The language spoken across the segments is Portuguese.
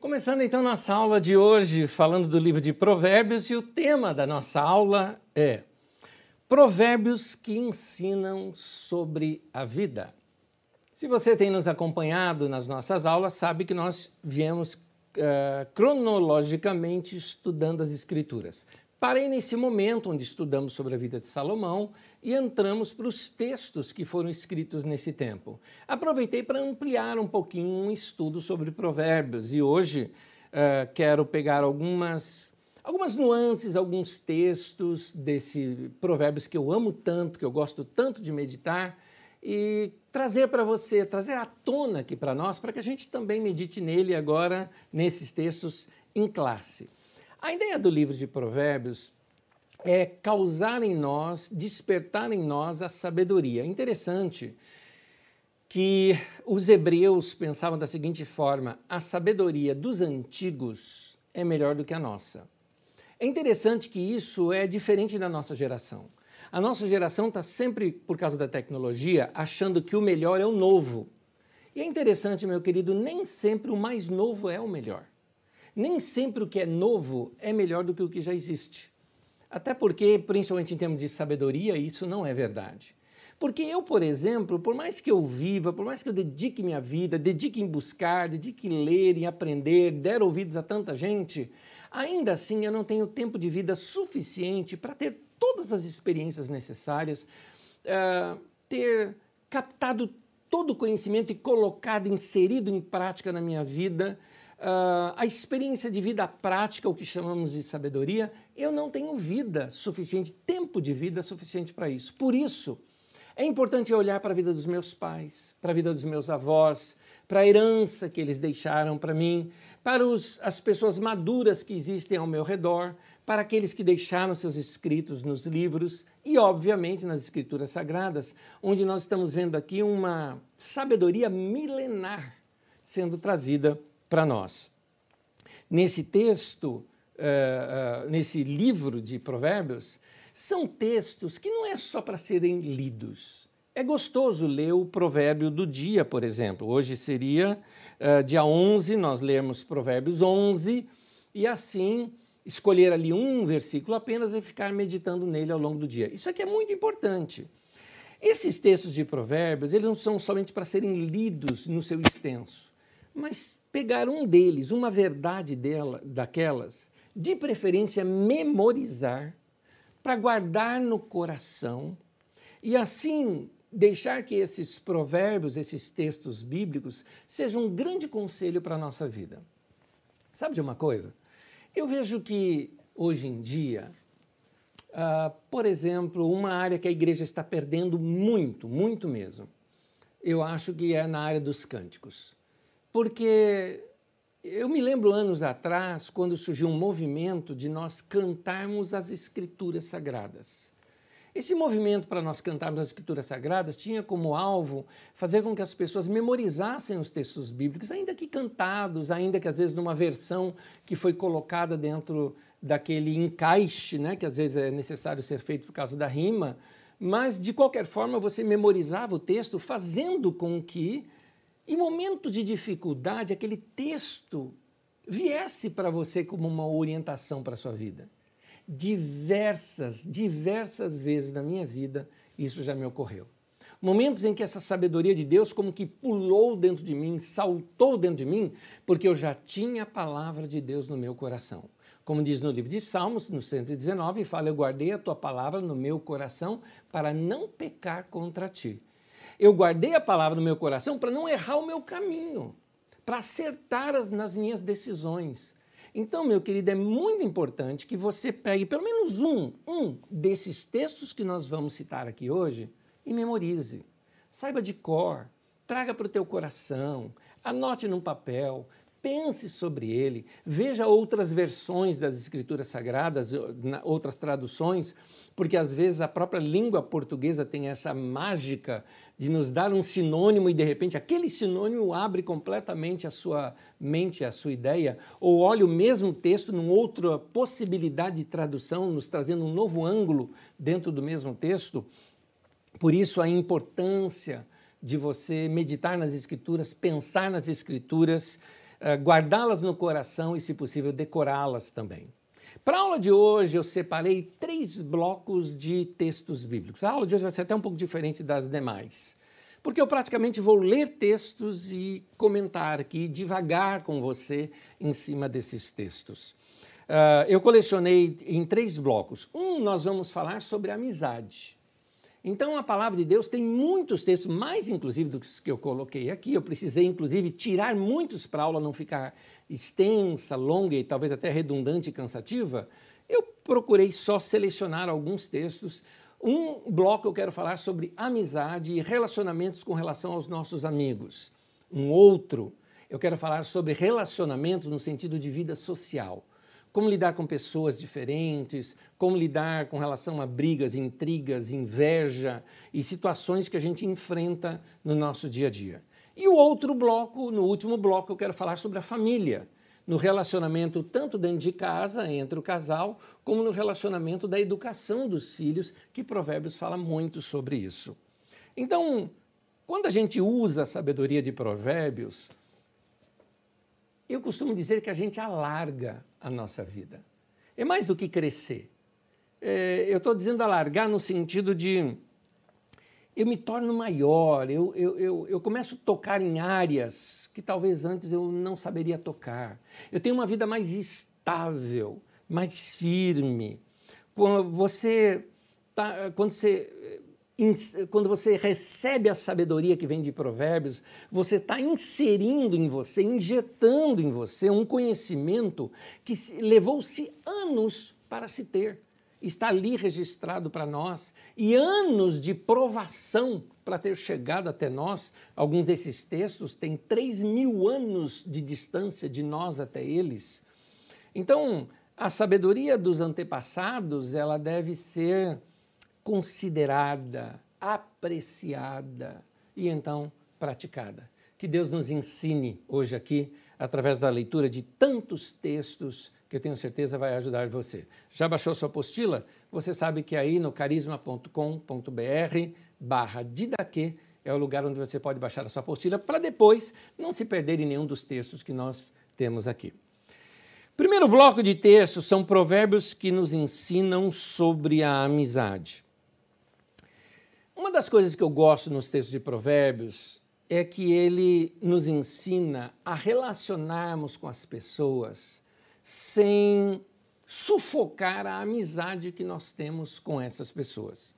Começando então nossa aula de hoje, falando do livro de Provérbios, e o tema da nossa aula é Provérbios que ensinam sobre a vida. Se você tem nos acompanhado nas nossas aulas, sabe que nós viemos uh, cronologicamente estudando as Escrituras. Parei nesse momento onde estudamos sobre a vida de Salomão e entramos para os textos que foram escritos nesse tempo. Aproveitei para ampliar um pouquinho um estudo sobre provérbios e hoje uh, quero pegar algumas, algumas nuances, alguns textos desse provérbios que eu amo tanto, que eu gosto tanto de meditar e trazer para você, trazer à tona aqui para nós, para que a gente também medite nele agora, nesses textos em classe. A ideia do livro de Provérbios é causar em nós, despertar em nós a sabedoria. Interessante que os hebreus pensavam da seguinte forma: a sabedoria dos antigos é melhor do que a nossa. É interessante que isso é diferente da nossa geração. A nossa geração está sempre, por causa da tecnologia, achando que o melhor é o novo. E é interessante, meu querido, nem sempre o mais novo é o melhor. Nem sempre o que é novo é melhor do que o que já existe. Até porque, principalmente em termos de sabedoria, isso não é verdade. Porque eu, por exemplo, por mais que eu viva, por mais que eu dedique minha vida, dedique em buscar, dedique em ler, em aprender, der ouvidos a tanta gente, ainda assim eu não tenho tempo de vida suficiente para ter todas as experiências necessárias, uh, ter captado todo o conhecimento e colocado, inserido em prática na minha vida uh, a experiência de vida prática, o que chamamos de sabedoria, eu não tenho vida suficiente, tempo de vida suficiente para isso. Por isso, é importante olhar para a vida dos meus pais, para a vida dos meus avós, para a herança que eles deixaram para mim, para os, as pessoas maduras que existem ao meu redor, para aqueles que deixaram seus escritos nos livros e, obviamente, nas escrituras sagradas, onde nós estamos vendo aqui uma sabedoria milenar sendo trazida para nós. Nesse texto, uh, uh, nesse livro de Provérbios, são textos que não é só para serem lidos. É gostoso ler o provérbio do dia, por exemplo. Hoje seria uh, dia 11, nós lermos Provérbios 11 e assim escolher ali um versículo apenas e ficar meditando nele ao longo do dia. Isso aqui é muito importante. Esses textos de Provérbios, eles não são somente para serem lidos no seu extenso, mas pegar um deles, uma verdade dela, daquelas, de preferência memorizar, para guardar no coração e assim deixar que esses provérbios, esses textos bíblicos, sejam um grande conselho para a nossa vida. Sabe de uma coisa? Eu vejo que hoje em dia, uh, por exemplo, uma área que a igreja está perdendo muito, muito mesmo, eu acho que é na área dos cânticos porque eu me lembro anos atrás, quando surgiu um movimento de nós cantarmos as Escrituras Sagradas. Esse movimento para nós cantarmos as Escrituras Sagradas tinha como alvo fazer com que as pessoas memorizassem os textos bíblicos, ainda que cantados, ainda que às vezes numa versão que foi colocada dentro daquele encaixe, né, que às vezes é necessário ser feito por causa da rima, mas de qualquer forma você memorizava o texto, fazendo com que em momentos de dificuldade, aquele texto viesse para você como uma orientação para a sua vida. Diversas, diversas vezes na minha vida isso já me ocorreu. Momentos em que essa sabedoria de Deus como que pulou dentro de mim, saltou dentro de mim, porque eu já tinha a palavra de Deus no meu coração. Como diz no livro de Salmos, no 119, fala: Eu guardei a tua palavra no meu coração para não pecar contra ti. Eu guardei a palavra no meu coração para não errar o meu caminho, para acertar as, nas minhas decisões. Então, meu querido, é muito importante que você pegue pelo menos um, um desses textos que nós vamos citar aqui hoje e memorize. Saiba de cor, traga para o teu coração, anote num papel, pense sobre ele, veja outras versões das Escrituras Sagradas, outras traduções, porque às vezes a própria língua portuguesa tem essa mágica de nos dar um sinônimo e de repente aquele sinônimo abre completamente a sua mente, a sua ideia, ou olha o mesmo texto numa outra possibilidade de tradução, nos trazendo um novo ângulo dentro do mesmo texto. Por isso a importância de você meditar nas escrituras, pensar nas escrituras, guardá-las no coração e, se possível, decorá-las também. Para a aula de hoje, eu separei três blocos de textos bíblicos. A aula de hoje vai ser até um pouco diferente das demais, porque eu praticamente vou ler textos e comentar aqui, devagar com você em cima desses textos. Uh, eu colecionei em três blocos. Um, nós vamos falar sobre amizade. Então, a palavra de Deus tem muitos textos, mais inclusive do que eu coloquei aqui. Eu precisei, inclusive, tirar muitos para a aula não ficar extensa, longa e talvez até redundante e cansativa. Eu procurei só selecionar alguns textos. Um bloco eu quero falar sobre amizade e relacionamentos com relação aos nossos amigos. Um outro, eu quero falar sobre relacionamentos no sentido de vida social como lidar com pessoas diferentes, como lidar com relação a brigas, intrigas, inveja e situações que a gente enfrenta no nosso dia a dia. E o outro bloco, no último bloco, eu quero falar sobre a família, no relacionamento tanto dentro de casa, entre o casal, como no relacionamento da educação dos filhos, que Provérbios fala muito sobre isso. Então, quando a gente usa a sabedoria de Provérbios, eu costumo dizer que a gente alarga a nossa vida. É mais do que crescer. É, eu estou dizendo alargar no sentido de eu me torno maior, eu, eu, eu, eu, começo a tocar em áreas que talvez antes eu não saberia tocar. Eu tenho uma vida mais estável, mais firme. Quando você, tá, quando você quando você recebe a sabedoria que vem de Provérbios, você está inserindo em você, injetando em você um conhecimento que levou-se anos para se ter. Está ali registrado para nós e anos de provação para ter chegado até nós. Alguns desses textos têm 3 mil anos de distância de nós até eles. Então, a sabedoria dos antepassados ela deve ser considerada, apreciada e então praticada. Que Deus nos ensine hoje aqui, através da leitura de tantos textos que eu tenho certeza vai ajudar você. Já baixou sua apostila? Você sabe que aí no carisma.com.br barra didaque é o lugar onde você pode baixar a sua apostila para depois não se perder em nenhum dos textos que nós temos aqui. Primeiro bloco de textos são provérbios que nos ensinam sobre a amizade. Uma das coisas que eu gosto nos textos de Provérbios é que ele nos ensina a relacionarmos com as pessoas sem sufocar a amizade que nós temos com essas pessoas.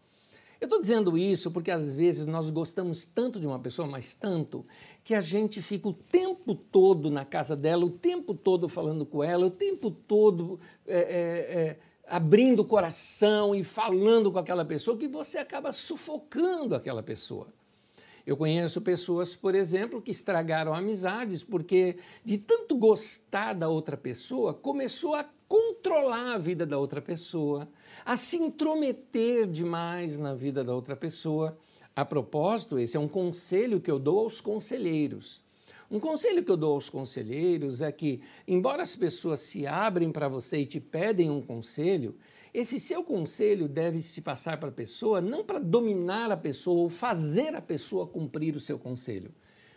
Eu estou dizendo isso porque às vezes nós gostamos tanto de uma pessoa, mas tanto, que a gente fica o tempo todo na casa dela, o tempo todo falando com ela, o tempo todo. É, é, é, abrindo o coração e falando com aquela pessoa que você acaba sufocando aquela pessoa. Eu conheço pessoas, por exemplo, que estragaram amizades porque, de tanto gostar da outra pessoa, começou a controlar a vida da outra pessoa, a se intrometer demais na vida da outra pessoa. A propósito, esse é um conselho que eu dou aos conselheiros. Um conselho que eu dou aos conselheiros é que, embora as pessoas se abrem para você e te pedem um conselho, esse seu conselho deve se passar para a pessoa não para dominar a pessoa ou fazer a pessoa cumprir o seu conselho,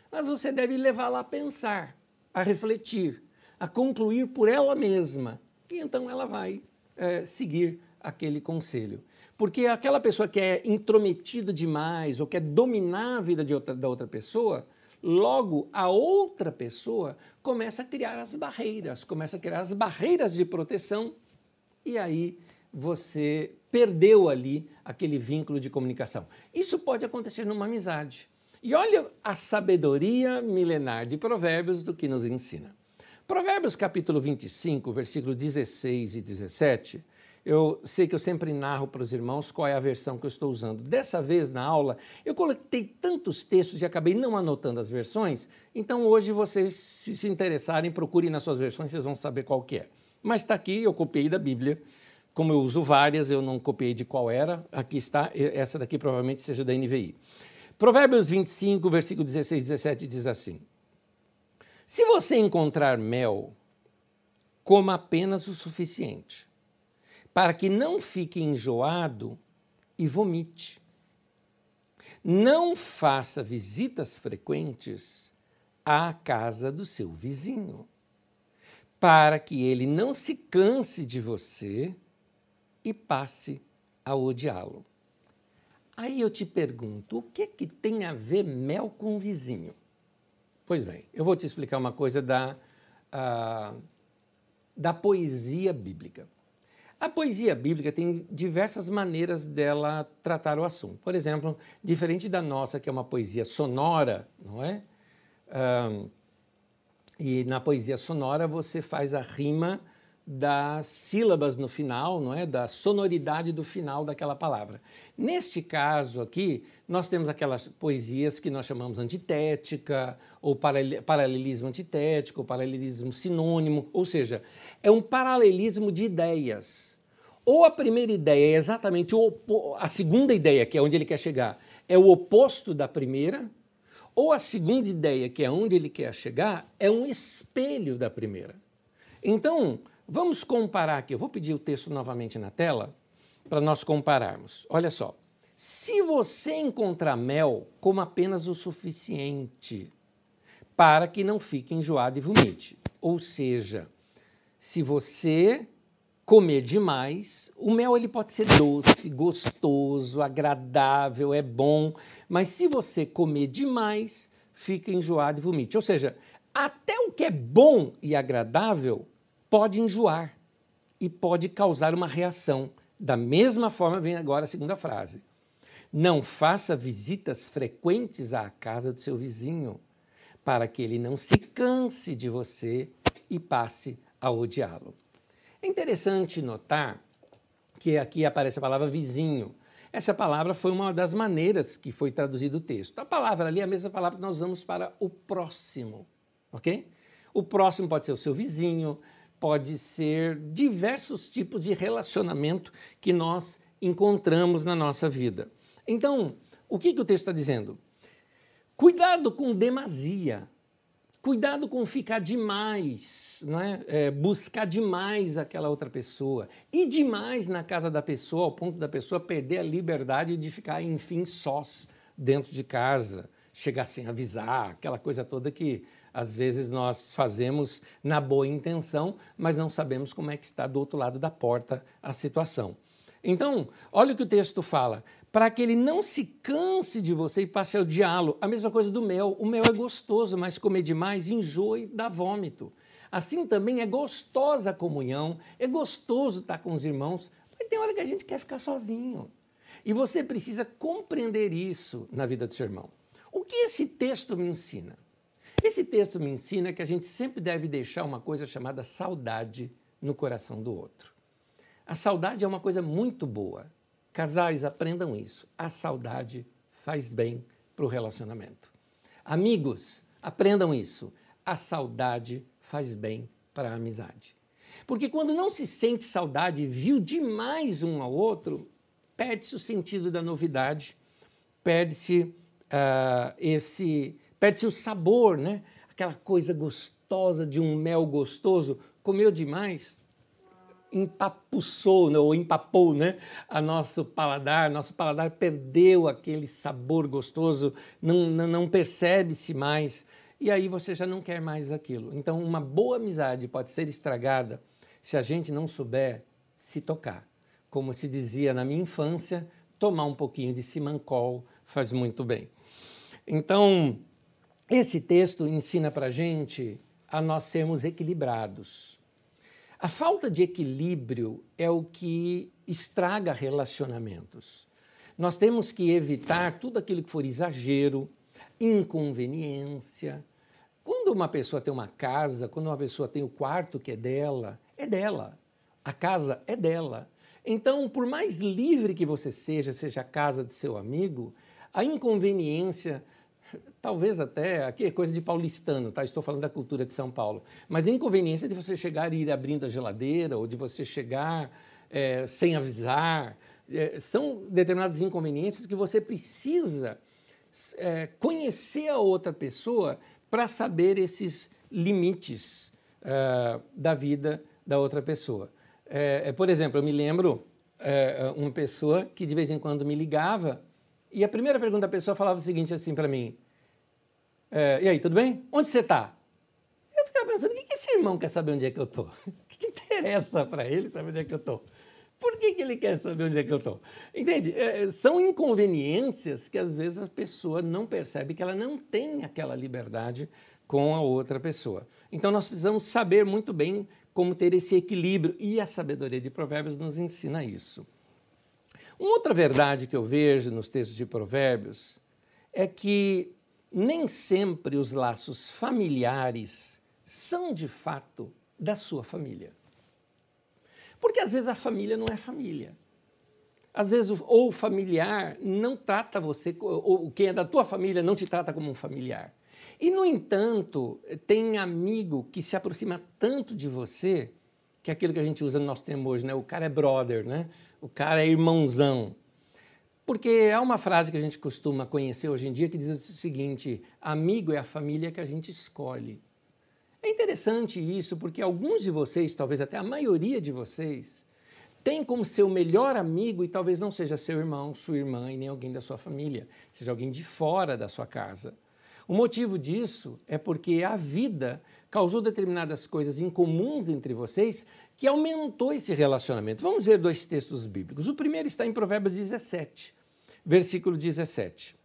mas você deve levá-la a pensar, a refletir, a concluir por ela mesma. E então ela vai é, seguir aquele conselho. Porque aquela pessoa que é intrometida demais ou quer dominar a vida de outra, da outra pessoa, Logo, a outra pessoa começa a criar as barreiras, começa a criar as barreiras de proteção, e aí você perdeu ali aquele vínculo de comunicação. Isso pode acontecer numa amizade. E olha a sabedoria milenar de Provérbios do que nos ensina. Provérbios capítulo 25, versículo 16 e 17 eu sei que eu sempre narro para os irmãos qual é a versão que eu estou usando. Dessa vez, na aula, eu coletei tantos textos e acabei não anotando as versões, então hoje vocês, se se interessarem, procurem nas suas versões, vocês vão saber qual que é. Mas está aqui, eu copiei da Bíblia. Como eu uso várias, eu não copiei de qual era. Aqui está, essa daqui provavelmente seja da NVI. Provérbios 25, versículo 16 e 17 diz assim: Se você encontrar mel, coma apenas o suficiente para que não fique enjoado e vomite. Não faça visitas frequentes à casa do seu vizinho, para que ele não se canse de você e passe a odiá-lo. Aí eu te pergunto, o que, que tem a ver mel com vizinho? Pois bem, eu vou te explicar uma coisa da, uh, da poesia bíblica. A poesia bíblica tem diversas maneiras dela tratar o assunto. Por exemplo, diferente da nossa, que é uma poesia sonora, não é? Um, e na poesia sonora você faz a rima das sílabas no final, não é? Da sonoridade do final daquela palavra. Neste caso aqui, nós temos aquelas poesias que nós chamamos antitética, ou paralelismo antitético, ou paralelismo sinônimo, ou seja, é um paralelismo de ideias. Ou a primeira ideia é exatamente o a segunda ideia, que é onde ele quer chegar, é o oposto da primeira, ou a segunda ideia, que é onde ele quer chegar, é um espelho da primeira. Então, Vamos comparar aqui. Eu vou pedir o texto novamente na tela para nós compararmos. Olha só. Se você encontrar mel, coma apenas o suficiente para que não fique enjoado e vomite. Ou seja, se você comer demais, o mel ele pode ser doce, gostoso, agradável, é bom, mas se você comer demais, fica enjoado e vomite. Ou seja, até o que é bom e agradável pode enjoar e pode causar uma reação. Da mesma forma, vem agora a segunda frase. Não faça visitas frequentes à casa do seu vizinho, para que ele não se canse de você e passe a odiá-lo. É interessante notar que aqui aparece a palavra vizinho. Essa palavra foi uma das maneiras que foi traduzido o texto. A palavra ali é a mesma palavra que nós usamos para o próximo, ok? O próximo pode ser o seu vizinho, pode ser diversos tipos de relacionamento que nós encontramos na nossa vida. Então, o que, que o texto está dizendo? Cuidado com demasia. Cuidado com ficar demais, não é? é? buscar demais aquela outra pessoa. E demais na casa da pessoa, ao ponto da pessoa perder a liberdade de ficar, enfim, sós dentro de casa, chegar sem avisar, aquela coisa toda que às vezes nós fazemos na boa intenção, mas não sabemos como é que está do outro lado da porta a situação. Então, olha o que o texto fala. Para que ele não se canse de você e passe ao diálogo. A mesma coisa do mel. O mel é gostoso, mas comer demais enjoa e dá vômito. Assim também é gostosa a comunhão, é gostoso estar com os irmãos, mas tem hora que a gente quer ficar sozinho. E você precisa compreender isso na vida do seu irmão. O que esse texto me ensina? Esse texto me ensina que a gente sempre deve deixar uma coisa chamada saudade no coração do outro. A saudade é uma coisa muito boa. Casais, aprendam isso. A saudade faz bem para o relacionamento. Amigos, aprendam isso. A saudade faz bem para a amizade. Porque quando não se sente saudade e viu demais um ao outro, perde-se o sentido da novidade, perde-se uh, esse perde-se o sabor, né? Aquela coisa gostosa de um mel gostoso, comeu demais, empapuçou, né? ou empapou, né? A nosso paladar, nosso paladar perdeu aquele sabor gostoso, não, não, não percebe-se mais, e aí você já não quer mais aquilo. Então, uma boa amizade pode ser estragada se a gente não souber se tocar. Como se dizia na minha infância, tomar um pouquinho de simancol faz muito bem. Então, esse texto ensina para a gente a nós sermos equilibrados. A falta de equilíbrio é o que estraga relacionamentos. Nós temos que evitar tudo aquilo que for exagero, inconveniência. Quando uma pessoa tem uma casa, quando uma pessoa tem o quarto que é dela, é dela. A casa é dela. Então, por mais livre que você seja, seja a casa de seu amigo, a inconveniência talvez até, aqui é coisa de paulistano, tá? estou falando da cultura de São Paulo, mas a inconveniência de você chegar e ir abrindo a geladeira, ou de você chegar é, sem avisar, é, são determinadas inconveniências que você precisa é, conhecer a outra pessoa para saber esses limites é, da vida da outra pessoa. É, é, por exemplo, eu me lembro uma pessoa que de vez em quando me ligava e a primeira pergunta da pessoa falava o seguinte assim para mim: é, e aí, tudo bem? Onde você está? Eu ficava pensando, o que, que esse irmão quer saber onde é que eu estou? O que, que interessa para ele saber onde é que eu estou? Por que, que ele quer saber onde é que eu estou? Entende? É, são inconveniências que às vezes a pessoa não percebe que ela não tem aquela liberdade com a outra pessoa. Então nós precisamos saber muito bem como ter esse equilíbrio e a sabedoria de Provérbios nos ensina isso. Uma outra verdade que eu vejo nos textos de Provérbios é que nem sempre os laços familiares são de fato da sua família. Porque às vezes a família não é família. Às vezes, ou o familiar não trata você, ou quem é da tua família não te trata como um familiar. E, no entanto, tem amigo que se aproxima tanto de você, que é aquilo que a gente usa no nosso termo hoje, né? O cara é brother, né? O cara é irmãozão. Porque há uma frase que a gente costuma conhecer hoje em dia que diz o seguinte: amigo é a família que a gente escolhe. É interessante isso porque alguns de vocês, talvez até a maioria de vocês, tem como seu melhor amigo e talvez não seja seu irmão, sua irmã e nem alguém da sua família, seja alguém de fora da sua casa. O motivo disso é porque a vida causou determinadas coisas incomuns entre vocês que aumentou esse relacionamento. Vamos ver dois textos bíblicos. O primeiro está em Provérbios 17, versículo 17.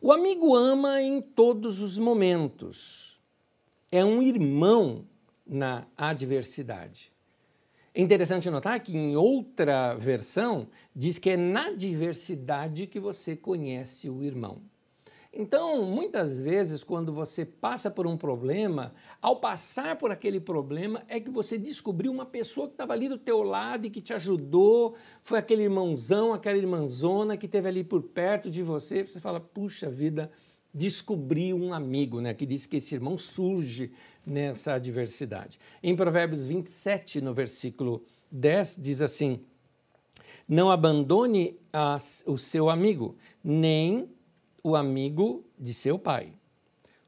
O amigo ama em todos os momentos é um irmão na adversidade. É interessante notar que em outra versão diz que é na adversidade que você conhece o irmão. Então, muitas vezes, quando você passa por um problema, ao passar por aquele problema, é que você descobriu uma pessoa que estava ali do teu lado e que te ajudou, foi aquele irmãozão, aquela irmãzona que esteve ali por perto de você. Você fala, puxa vida, descobrir um amigo, né, que diz que esse irmão surge nessa adversidade. Em Provérbios 27, no versículo 10, diz assim: Não abandone o seu amigo, nem o amigo de seu pai.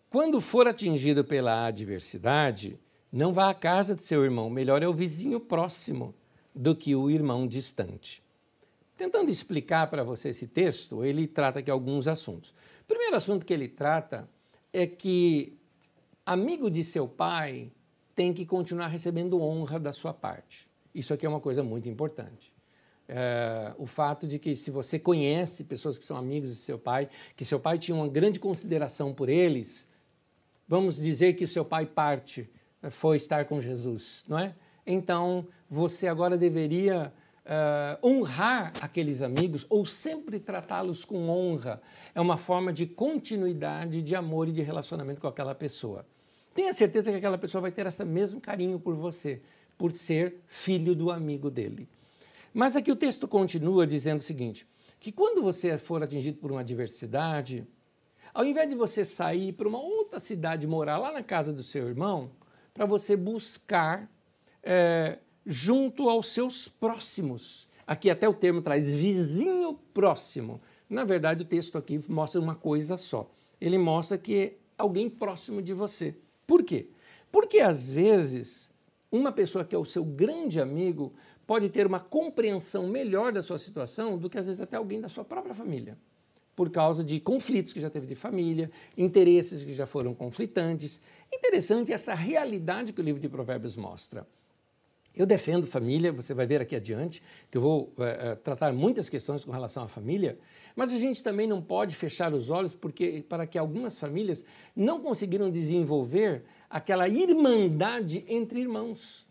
Quando for atingido pela adversidade, não vá à casa de seu irmão, melhor é o vizinho próximo do que o irmão distante. Tentando explicar para você esse texto, ele trata aqui alguns assuntos. O primeiro assunto que ele trata é que amigo de seu pai tem que continuar recebendo honra da sua parte. Isso aqui é uma coisa muito importante. É, o fato de que se você conhece pessoas que são amigos de seu pai, que seu pai tinha uma grande consideração por eles, vamos dizer que seu pai parte, foi estar com Jesus, não é? Então você agora deveria uh, honrar aqueles amigos ou sempre tratá-los com honra. É uma forma de continuidade de amor e de relacionamento com aquela pessoa. Tenha certeza que aquela pessoa vai ter esse mesmo carinho por você, por ser filho do amigo dele. Mas aqui o texto continua dizendo o seguinte: que quando você for atingido por uma adversidade, ao invés de você sair para uma outra cidade morar lá na casa do seu irmão, para você buscar é, junto aos seus próximos. Aqui até o termo traz vizinho próximo. Na verdade, o texto aqui mostra uma coisa só. Ele mostra que é alguém próximo de você. Por quê? Porque às vezes uma pessoa que é o seu grande amigo pode ter uma compreensão melhor da sua situação do que às vezes até alguém da sua própria família. Por causa de conflitos que já teve de família, interesses que já foram conflitantes. Interessante essa realidade que o livro de Provérbios mostra. Eu defendo família, você vai ver aqui adiante, que eu vou é, tratar muitas questões com relação à família, mas a gente também não pode fechar os olhos porque, para que algumas famílias não conseguiram desenvolver aquela irmandade entre irmãos.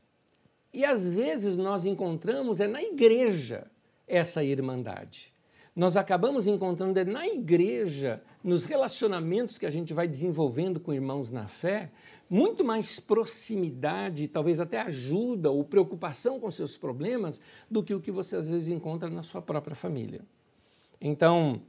E às vezes nós encontramos é na igreja essa irmandade nós acabamos encontrando é na igreja, nos relacionamentos que a gente vai desenvolvendo com irmãos na fé, muito mais proximidade, talvez até ajuda ou preocupação com seus problemas do que o que você às vezes encontra na sua própria família. Então,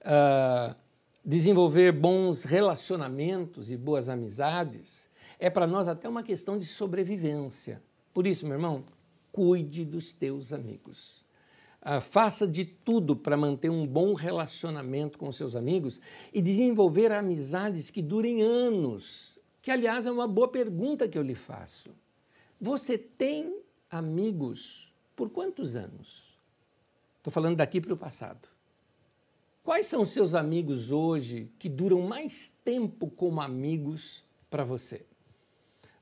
uh, desenvolver bons relacionamentos e boas amizades é para nós até uma questão de sobrevivência. Por isso, meu irmão, cuide dos teus amigos. Uh, faça de tudo para manter um bom relacionamento com seus amigos e desenvolver amizades que durem anos. Que, aliás, é uma boa pergunta que eu lhe faço. Você tem amigos por quantos anos? Estou falando daqui para o passado. Quais são os seus amigos hoje que duram mais tempo como amigos para você?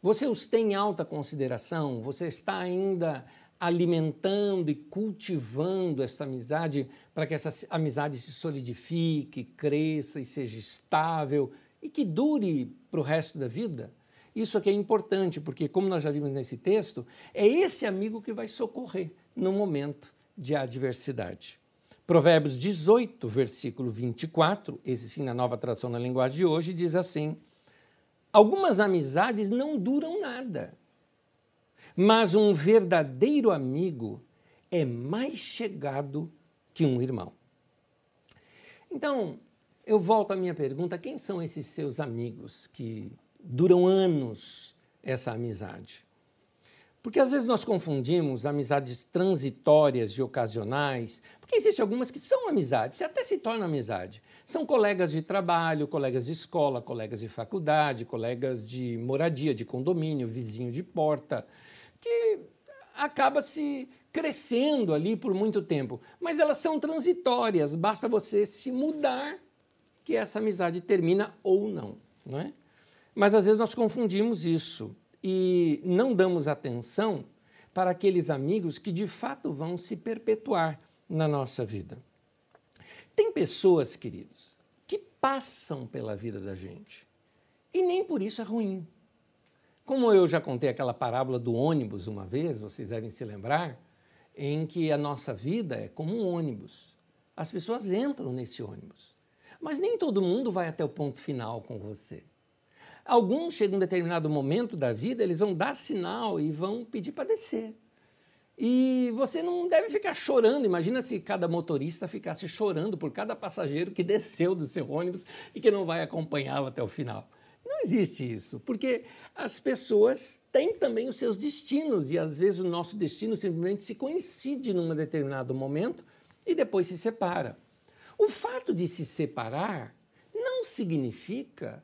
Você os tem em alta consideração? Você está ainda alimentando e cultivando essa amizade para que essa amizade se solidifique, cresça e seja estável e que dure para o resto da vida? Isso aqui é importante, porque, como nós já vimos nesse texto, é esse amigo que vai socorrer no momento de adversidade. Provérbios 18, versículo 24, esse sim na nova tradução na linguagem de hoje, diz assim: Algumas amizades não duram nada, mas um verdadeiro amigo é mais chegado que um irmão. Então, eu volto à minha pergunta: quem são esses seus amigos que duram anos essa amizade? Porque às vezes nós confundimos amizades transitórias e ocasionais, porque existem algumas que são amizades, e até se tornam amizade. São colegas de trabalho, colegas de escola, colegas de faculdade, colegas de moradia, de condomínio, vizinho de porta, que acaba se crescendo ali por muito tempo. Mas elas são transitórias, basta você se mudar que essa amizade termina ou não, não é? Mas às vezes nós confundimos isso e não damos atenção para aqueles amigos que de fato vão se perpetuar na nossa vida. Tem pessoas, queridos, que passam pela vida da gente e nem por isso é ruim. Como eu já contei aquela parábola do ônibus uma vez, vocês devem se lembrar, em que a nossa vida é como um ônibus. As pessoas entram nesse ônibus, mas nem todo mundo vai até o ponto final com você. Alguns chegam um determinado momento da vida, eles vão dar sinal e vão pedir para descer. E você não deve ficar chorando. Imagina se cada motorista ficasse chorando por cada passageiro que desceu do seu ônibus e que não vai acompanhá-lo até o final. Não existe isso, porque as pessoas têm também os seus destinos e às vezes o nosso destino simplesmente se coincide num determinado momento e depois se separa. O fato de se separar não significa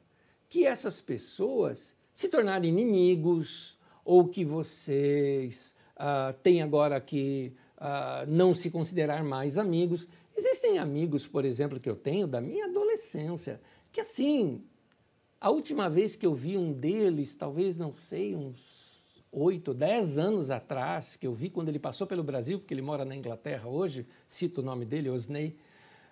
que essas pessoas se tornarem inimigos ou que vocês uh, têm agora que uh, não se considerar mais amigos. Existem amigos, por exemplo, que eu tenho da minha adolescência, que assim, a última vez que eu vi um deles, talvez, não sei, uns oito, dez anos atrás, que eu vi quando ele passou pelo Brasil, porque ele mora na Inglaterra hoje, cito o nome dele, Osney,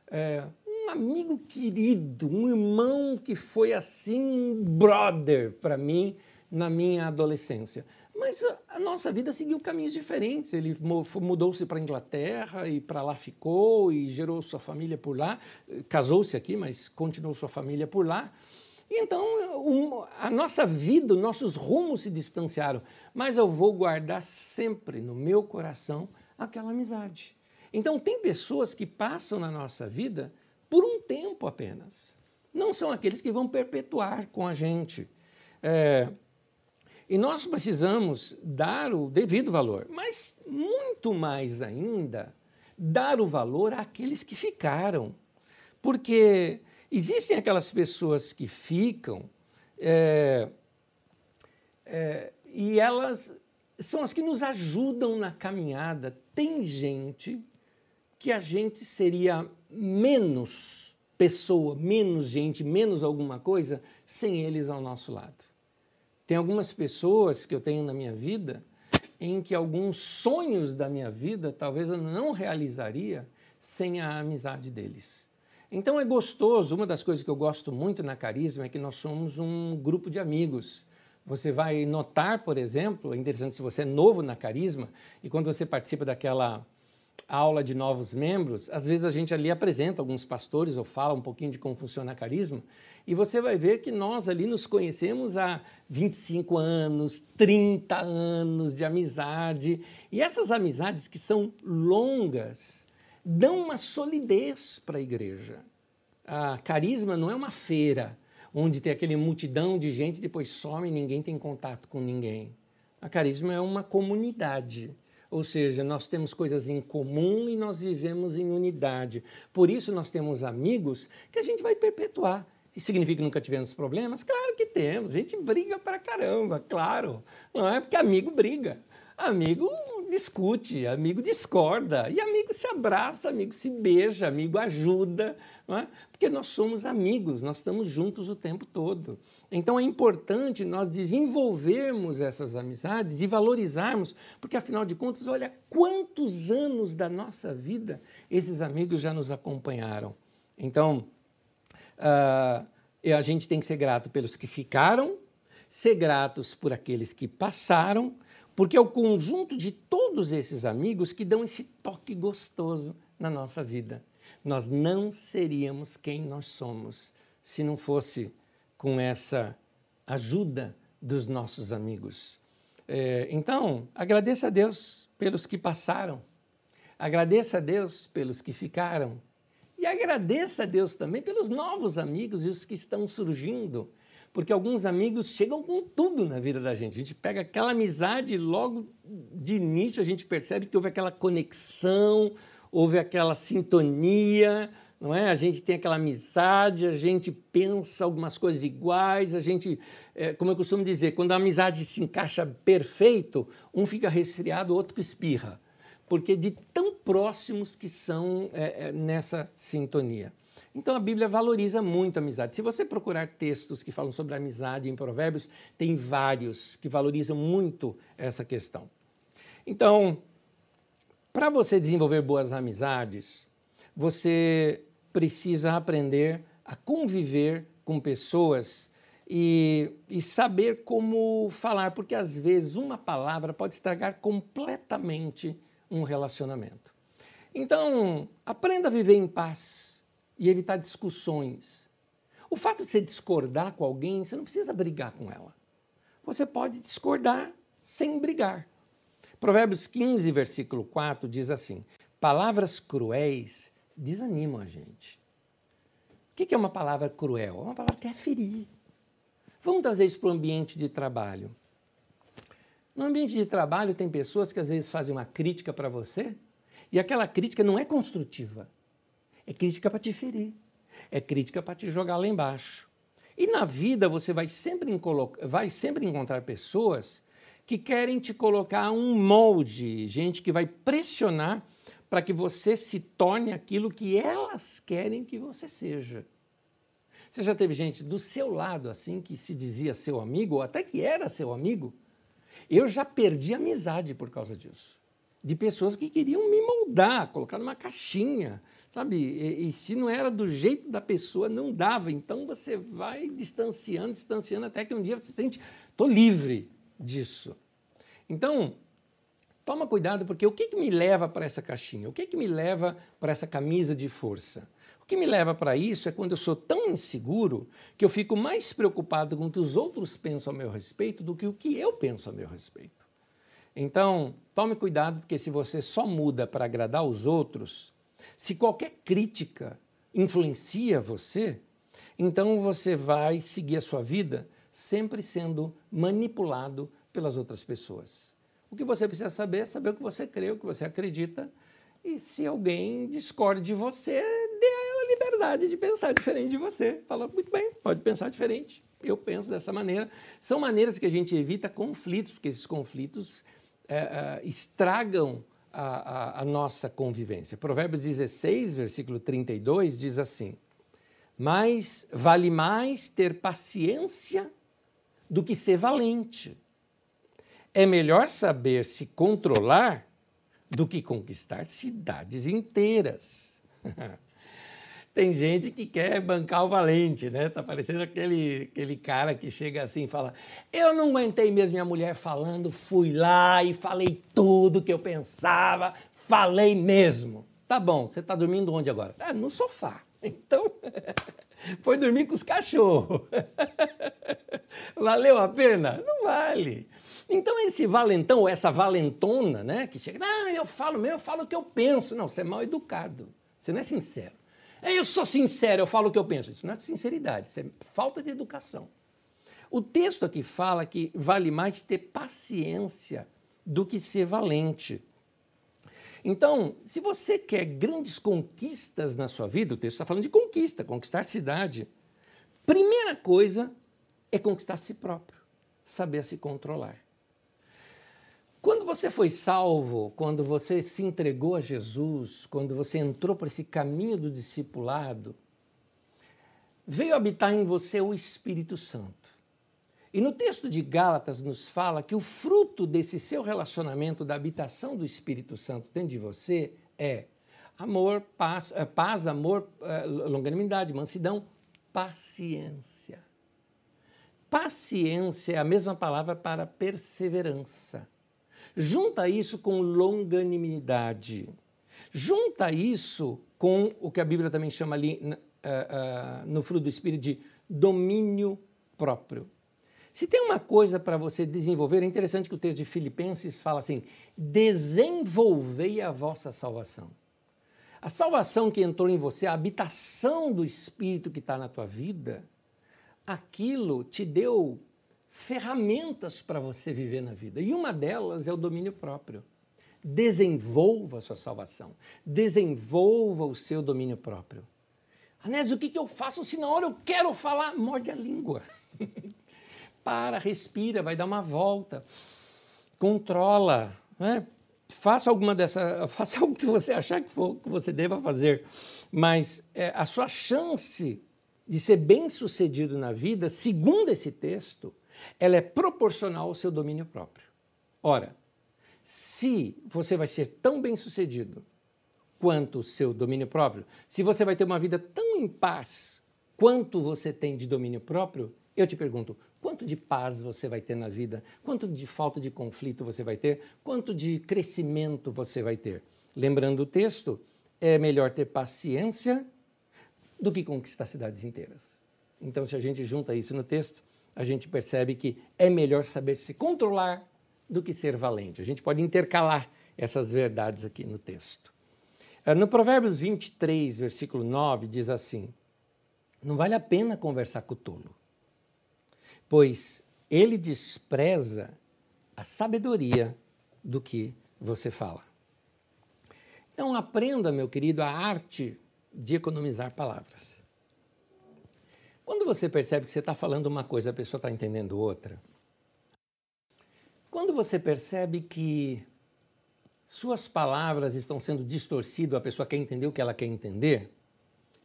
é, um amigo querido, um irmão que foi assim, um brother para mim na minha adolescência. Mas a, nossa vida seguiu caminhos diferentes. Ele mudou-se para a Inglaterra e para lá ficou e gerou sua família por lá. Casou-se aqui, mas continuou sua família por lá. Então a nossa vida, nossos rumos se distanciaram. Mas eu vou guardar sempre no meu coração aquela amizade. Então, tem pessoas que passam na nossa vida por um tempo apenas. Não são aqueles que vão perpetuar com a gente. É, e nós precisamos dar o devido valor, mas muito mais ainda, dar o valor àqueles que ficaram. Porque existem aquelas pessoas que ficam é, é, e elas são as que nos ajudam na caminhada. Tem gente que a gente seria menos pessoa, menos gente, menos alguma coisa sem eles ao nosso lado. Tem algumas pessoas que eu tenho na minha vida em que alguns sonhos da minha vida talvez eu não realizaria sem a amizade deles. Então é gostoso, uma das coisas que eu gosto muito na Carisma é que nós somos um grupo de amigos. Você vai notar, por exemplo, é interessante se você é novo na Carisma e quando você participa daquela aula de novos membros, às vezes a gente ali apresenta alguns pastores ou fala um pouquinho de como funciona a carisma, e você vai ver que nós ali nos conhecemos há 25 anos, 30 anos de amizade, e essas amizades que são longas dão uma solidez para a igreja. A carisma não é uma feira onde tem aquele multidão de gente depois some e ninguém tem contato com ninguém. A carisma é uma comunidade ou seja, nós temos coisas em comum e nós vivemos em unidade. Por isso nós temos amigos que a gente vai perpetuar. Isso significa que nunca tivemos problemas? Claro que temos. A gente briga pra caramba, claro. Não é porque amigo briga. Amigo discute, amigo discorda, e amigo se abraça, amigo se beija, amigo ajuda, é? porque nós somos amigos, nós estamos juntos o tempo todo. Então é importante nós desenvolvermos essas amizades e valorizarmos, porque afinal de contas, olha quantos anos da nossa vida esses amigos já nos acompanharam. Então, uh, a gente tem que ser grato pelos que ficaram, ser gratos por aqueles que passaram, porque é o conjunto de todos esses amigos que dão esse toque gostoso na nossa vida. Nós não seríamos quem nós somos se não fosse com essa ajuda dos nossos amigos. É, então, agradeça a Deus pelos que passaram, agradeça a Deus pelos que ficaram, e agradeça a Deus também pelos novos amigos e os que estão surgindo porque alguns amigos chegam com tudo na vida da gente. A gente pega aquela amizade e logo de início a gente percebe que houve aquela conexão, houve aquela sintonia, não é? A gente tem aquela amizade, a gente pensa algumas coisas iguais, a gente, é, como eu costumo dizer, quando a amizade se encaixa perfeito, um fica resfriado, o outro espirra, porque de tão próximos que são é, é, nessa sintonia. Então a Bíblia valoriza muito a amizade. Se você procurar textos que falam sobre amizade em Provérbios, tem vários que valorizam muito essa questão. Então, para você desenvolver boas amizades, você precisa aprender a conviver com pessoas e, e, saber como falar, porque às vezes uma palavra pode estragar completamente um relacionamento. Então, aprenda a viver em paz e evitar discussões. O fato de você discordar com alguém, você não precisa brigar com ela. Você pode discordar sem brigar. Provérbios 15, versículo 4 diz assim: Palavras cruéis desanimam a gente. O que é uma palavra cruel? É uma palavra que quer ferir. Vamos trazer isso para o ambiente de trabalho. No ambiente de trabalho, tem pessoas que às vezes fazem uma crítica para você e aquela crítica não é construtiva. É crítica para te ferir. É crítica para te jogar lá embaixo. E na vida você vai sempre, vai sempre encontrar pessoas que querem te colocar um molde, gente que vai pressionar para que você se torne aquilo que elas querem que você seja. Você já teve gente do seu lado assim que se dizia seu amigo ou até que era seu amigo? Eu já perdi amizade por causa disso. De pessoas que queriam me moldar, colocar numa caixinha, Sabe? E, e, se não era do jeito da pessoa, não dava. Então você vai distanciando, distanciando, até que um dia você sente, estou livre disso. Então, toma cuidado, porque o que, que me leva para essa caixinha? O que, que me leva para essa camisa de força? O que me leva para isso é quando eu sou tão inseguro que eu fico mais preocupado com o que os outros pensam a meu respeito do que o que eu penso a meu respeito. Então, tome cuidado, porque se você só muda para agradar os outros, se qualquer crítica influencia você, então você vai seguir a sua vida sempre sendo manipulado pelas outras pessoas. O que você precisa saber é saber o que você crê, o que você acredita, e se alguém discorde de você, dê a ela liberdade de pensar diferente de você. Fala, muito bem, pode pensar diferente. Eu penso dessa maneira. São maneiras que a gente evita conflitos, porque esses conflitos é, é, estragam a, a, a nossa convivência. Provérbios 16, versículo 32 diz assim: Mas vale mais ter paciência do que ser valente. É melhor saber se controlar do que conquistar cidades inteiras. Tem gente que quer bancar o valente, né? Tá parecendo aquele, aquele cara que chega assim e fala: Eu não aguentei mesmo minha mulher falando, fui lá e falei tudo que eu pensava, falei mesmo. Tá bom, você está dormindo onde agora? Ah, no sofá. Então, foi dormir com os cachorros. Valeu a pena? Não vale. Então, esse valentão, ou essa valentona, né, que chega, ah, eu falo mesmo, eu falo o que eu penso. Não, você é mal educado, você não é sincero. Eu sou sincero, eu falo o que eu penso. Isso não é sinceridade, isso é falta de educação. O texto aqui fala que vale mais ter paciência do que ser valente. Então, se você quer grandes conquistas na sua vida, o texto está falando de conquista, conquistar cidade. Primeira coisa é conquistar si próprio, saber se controlar. Quando você foi salvo, quando você se entregou a Jesus, quando você entrou por esse caminho do discipulado, veio habitar em você o Espírito Santo. E no texto de Gálatas nos fala que o fruto desse seu relacionamento, da habitação do Espírito Santo dentro de você, é amor, paz, eh, paz amor, eh, longanimidade, mansidão, paciência. Paciência é a mesma palavra para perseverança. Junta isso com longanimidade. Junta isso com o que a Bíblia também chama ali uh, uh, no fruto do Espírito de domínio próprio. Se tem uma coisa para você desenvolver, é interessante que o texto de Filipenses fala assim: desenvolvei a vossa salvação. A salvação que entrou em você, a habitação do Espírito que está na tua vida, aquilo te deu ferramentas para você viver na vida. E uma delas é o domínio próprio. Desenvolva a sua salvação. Desenvolva o seu domínio próprio. Anésio, o que, que eu faço se na hora eu quero falar? Morde a língua. Para, respira, vai dar uma volta. Controla. Né? Faça alguma dessa. Faça algo que você achar que, for, que você deva fazer. Mas é, a sua chance de ser bem sucedido na vida, segundo esse texto, ela é proporcional ao seu domínio próprio. Ora, se você vai ser tão bem sucedido quanto o seu domínio próprio, se você vai ter uma vida tão em paz quanto você tem de domínio próprio, eu te pergunto, quanto de paz você vai ter na vida? Quanto de falta de conflito você vai ter? Quanto de crescimento você vai ter? Lembrando o texto, é melhor ter paciência do que conquistar cidades inteiras. Então, se a gente junta isso no texto, a gente percebe que é melhor saber se controlar do que ser valente. A gente pode intercalar essas verdades aqui no texto. Ah, no Provérbios 23, versículo 9, diz assim: Não vale a pena conversar com o tolo, pois ele despreza a sabedoria do que você fala. Então aprenda, meu querido, a arte de economizar palavras. Quando você percebe que você está falando uma coisa, a pessoa está entendendo outra. Quando você percebe que suas palavras estão sendo distorcidas, a pessoa quer entender o que ela quer entender,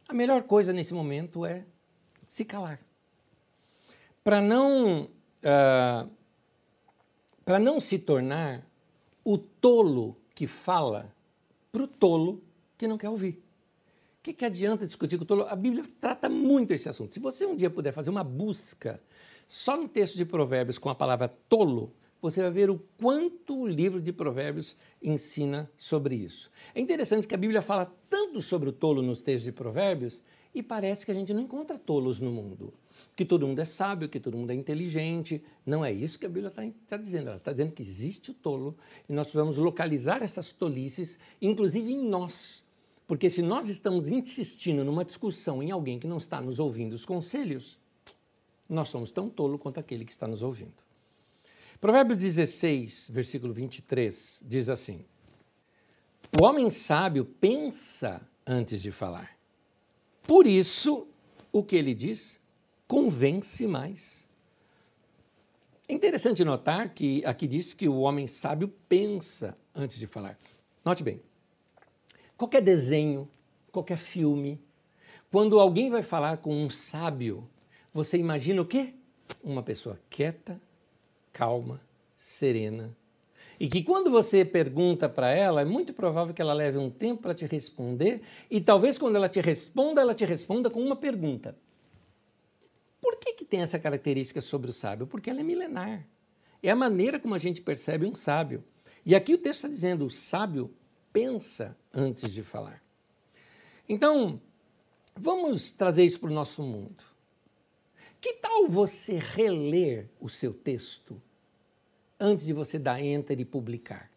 a melhor coisa nesse momento é se calar. Para não, uh, para não se tornar o tolo que fala para o tolo que não quer ouvir. O que, que adianta discutir com o tolo? A Bíblia trata muito esse assunto. Se você um dia puder fazer uma busca só no texto de Provérbios com a palavra tolo, você vai ver o quanto o livro de Provérbios ensina sobre isso. É interessante que a Bíblia fala tanto sobre o tolo nos textos de Provérbios e parece que a gente não encontra tolos no mundo. Que todo mundo é sábio, que todo mundo é inteligente. Não é isso que a Bíblia está tá dizendo. Ela está dizendo que existe o tolo e nós precisamos localizar essas tolices, inclusive em nós, porque se nós estamos insistindo numa discussão em alguém que não está nos ouvindo os conselhos, nós somos tão tolo quanto aquele que está nos ouvindo. Provérbios 16, versículo 23, diz assim: O homem sábio pensa antes de falar. Por isso, o que ele diz convence mais. É interessante notar que aqui diz que o homem sábio pensa antes de falar. Note bem, qualquer desenho, qualquer filme, quando alguém vai falar com um sábio, você imagina o quê? Uma pessoa quieta, calma, serena. E que quando você pergunta para ela, é muito provável que ela leve um tempo para te responder, e talvez quando ela te responda, ela te responda com uma pergunta. Por que, que tem essa característica sobre o sábio? Porque ela é milenar. É a maneira como a gente percebe um sábio. E aqui o texto está dizendo: o sábio pensa antes de falar. Então, vamos trazer isso para o nosso mundo. Que tal você reler o seu texto antes de você dar enter e publicar?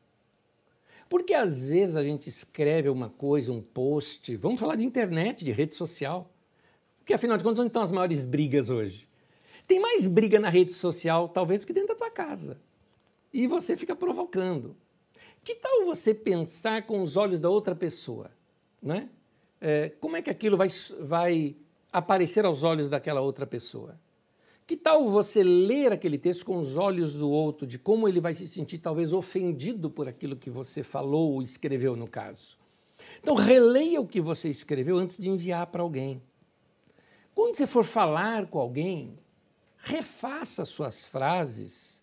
Porque às vezes a gente escreve uma coisa, um post, vamos falar de internet, de rede social. Porque afinal de contas, onde estão as maiores brigas hoje? Tem mais briga na rede social, talvez, do que dentro da tua casa. E você fica provocando. Que tal você pensar com os olhos da outra pessoa? Né? É, como é que aquilo vai, vai aparecer aos olhos daquela outra pessoa? Que tal você ler aquele texto com os olhos do outro, de como ele vai se sentir talvez ofendido por aquilo que você falou ou escreveu no caso? Então, releia o que você escreveu antes de enviar para alguém. Quando você for falar com alguém, refaça suas frases.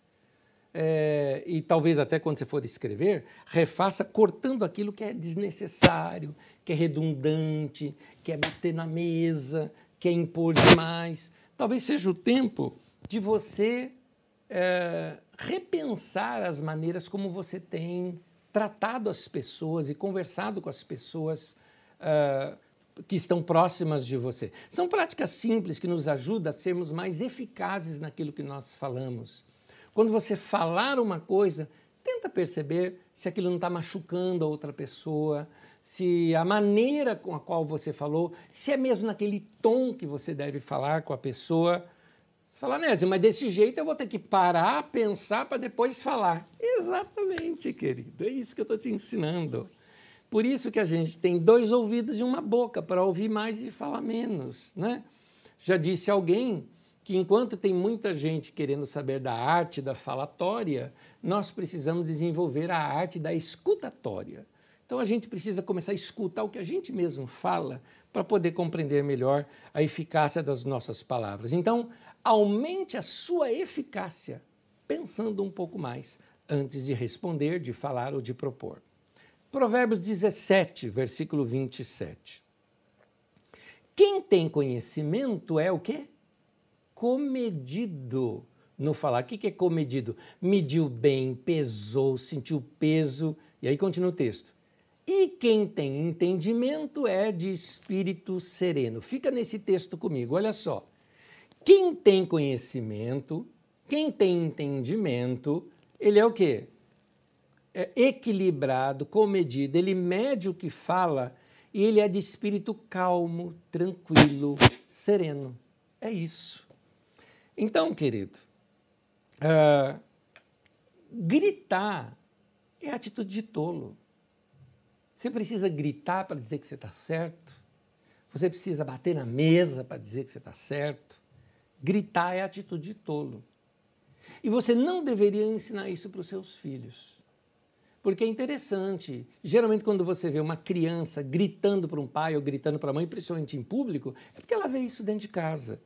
É, e talvez até quando você for escrever, refaça cortando aquilo que é desnecessário, que é redundante, que é bater na mesa, que é impor demais. Talvez seja o tempo de você é, repensar as maneiras como você tem tratado as pessoas e conversado com as pessoas uh, que estão próximas de você. São práticas simples que nos ajudam a sermos mais eficazes naquilo que nós falamos. Quando você falar uma coisa, tenta perceber se aquilo não está machucando a outra pessoa, se a maneira com a qual você falou, se é mesmo naquele tom que você deve falar com a pessoa. Você fala, Nédio, mas desse jeito eu vou ter que parar, pensar para depois falar. Exatamente, querido. É isso que eu estou te ensinando. Por isso que a gente tem dois ouvidos e uma boca para ouvir mais e falar menos, né? Já disse alguém que enquanto tem muita gente querendo saber da arte da falatória, nós precisamos desenvolver a arte da escutatória. Então a gente precisa começar a escutar o que a gente mesmo fala para poder compreender melhor a eficácia das nossas palavras. Então, aumente a sua eficácia pensando um pouco mais antes de responder, de falar ou de propor. Provérbios 17, versículo 27. Quem tem conhecimento é o quê? Comedido no falar. O que é comedido? Mediu bem, pesou, sentiu peso. E aí continua o texto. E quem tem entendimento é de espírito sereno. Fica nesse texto comigo, olha só. Quem tem conhecimento, quem tem entendimento, ele é o quê? é equilibrado, comedido, ele mede o que fala e ele é de espírito calmo, tranquilo, sereno. É isso. Então, querido, uh, gritar é atitude de tolo. Você precisa gritar para dizer que você está certo. Você precisa bater na mesa para dizer que você está certo. Gritar é atitude de tolo. E você não deveria ensinar isso para os seus filhos. Porque é interessante. Geralmente, quando você vê uma criança gritando para um pai ou gritando para a mãe, principalmente em público, é porque ela vê isso dentro de casa.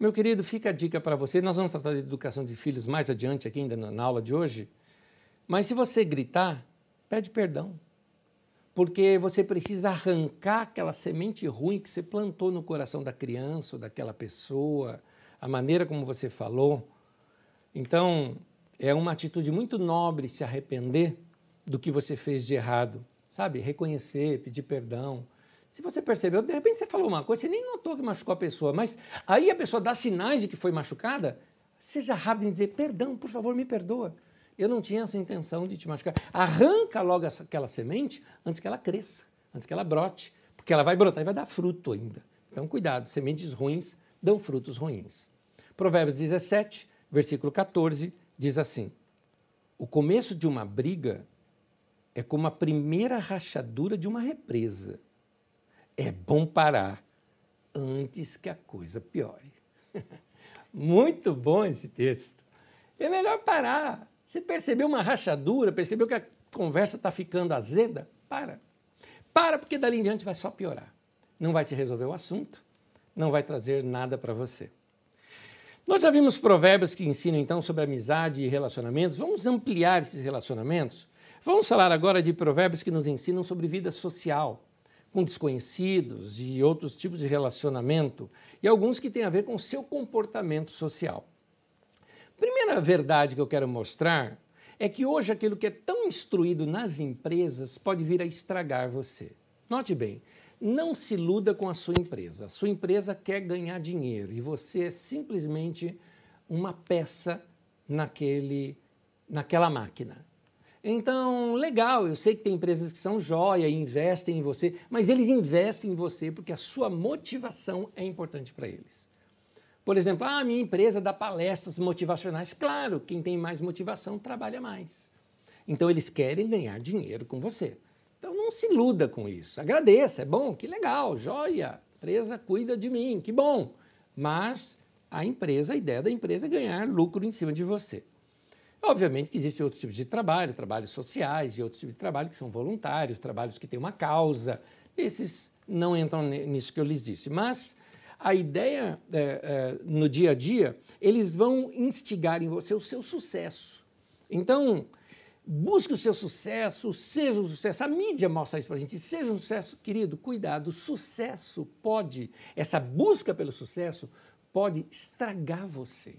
Meu querido, fica a dica para você. Nós vamos tratar de educação de filhos mais adiante aqui ainda na aula de hoje. Mas se você gritar, pede perdão. Porque você precisa arrancar aquela semente ruim que você plantou no coração da criança ou daquela pessoa, a maneira como você falou. Então, é uma atitude muito nobre se arrepender do que você fez de errado, sabe? Reconhecer, pedir perdão. Se você percebeu, de repente você falou uma coisa, você nem notou que machucou a pessoa, mas aí a pessoa dá sinais de que foi machucada, seja rápido em dizer: perdão, por favor, me perdoa. Eu não tinha essa intenção de te machucar. Arranca logo essa, aquela semente antes que ela cresça, antes que ela brote, porque ela vai brotar e vai dar fruto ainda. Então, cuidado, sementes ruins dão frutos ruins. Provérbios 17, versículo 14 diz assim: o começo de uma briga é como a primeira rachadura de uma represa. É bom parar antes que a coisa piore. Muito bom esse texto. É melhor parar. Você percebeu uma rachadura, percebeu que a conversa está ficando azeda? Para. Para, porque dali em diante vai só piorar. Não vai se resolver o assunto, não vai trazer nada para você. Nós já vimos provérbios que ensinam então sobre amizade e relacionamentos. Vamos ampliar esses relacionamentos? Vamos falar agora de provérbios que nos ensinam sobre vida social, com desconhecidos e outros tipos de relacionamento, e alguns que têm a ver com o seu comportamento social. Primeira verdade que eu quero mostrar é que hoje aquilo que é tão instruído nas empresas pode vir a estragar você. Note bem, não se iluda com a sua empresa. A sua empresa quer ganhar dinheiro e você é simplesmente uma peça naquele, naquela máquina. Então, legal, eu sei que tem empresas que são joia e investem em você, mas eles investem em você porque a sua motivação é importante para eles. Por exemplo, ah, a minha empresa dá palestras motivacionais. Claro, quem tem mais motivação trabalha mais. Então, eles querem ganhar dinheiro com você. Então não se iluda com isso. Agradeça, é bom, que legal, joia, a empresa cuida de mim, que bom. Mas a empresa, a ideia da empresa é ganhar lucro em cima de você. Obviamente que existem outros tipos de trabalho, trabalhos sociais e outros tipos de trabalho que são voluntários, trabalhos que têm uma causa. Esses não entram nisso que eu lhes disse. Mas a ideia é, é, no dia a dia, eles vão instigar em você o seu sucesso. Então, busque o seu sucesso, seja um sucesso. A mídia mostra isso para a gente. Seja um sucesso, querido, cuidado. Sucesso pode, essa busca pelo sucesso pode estragar você.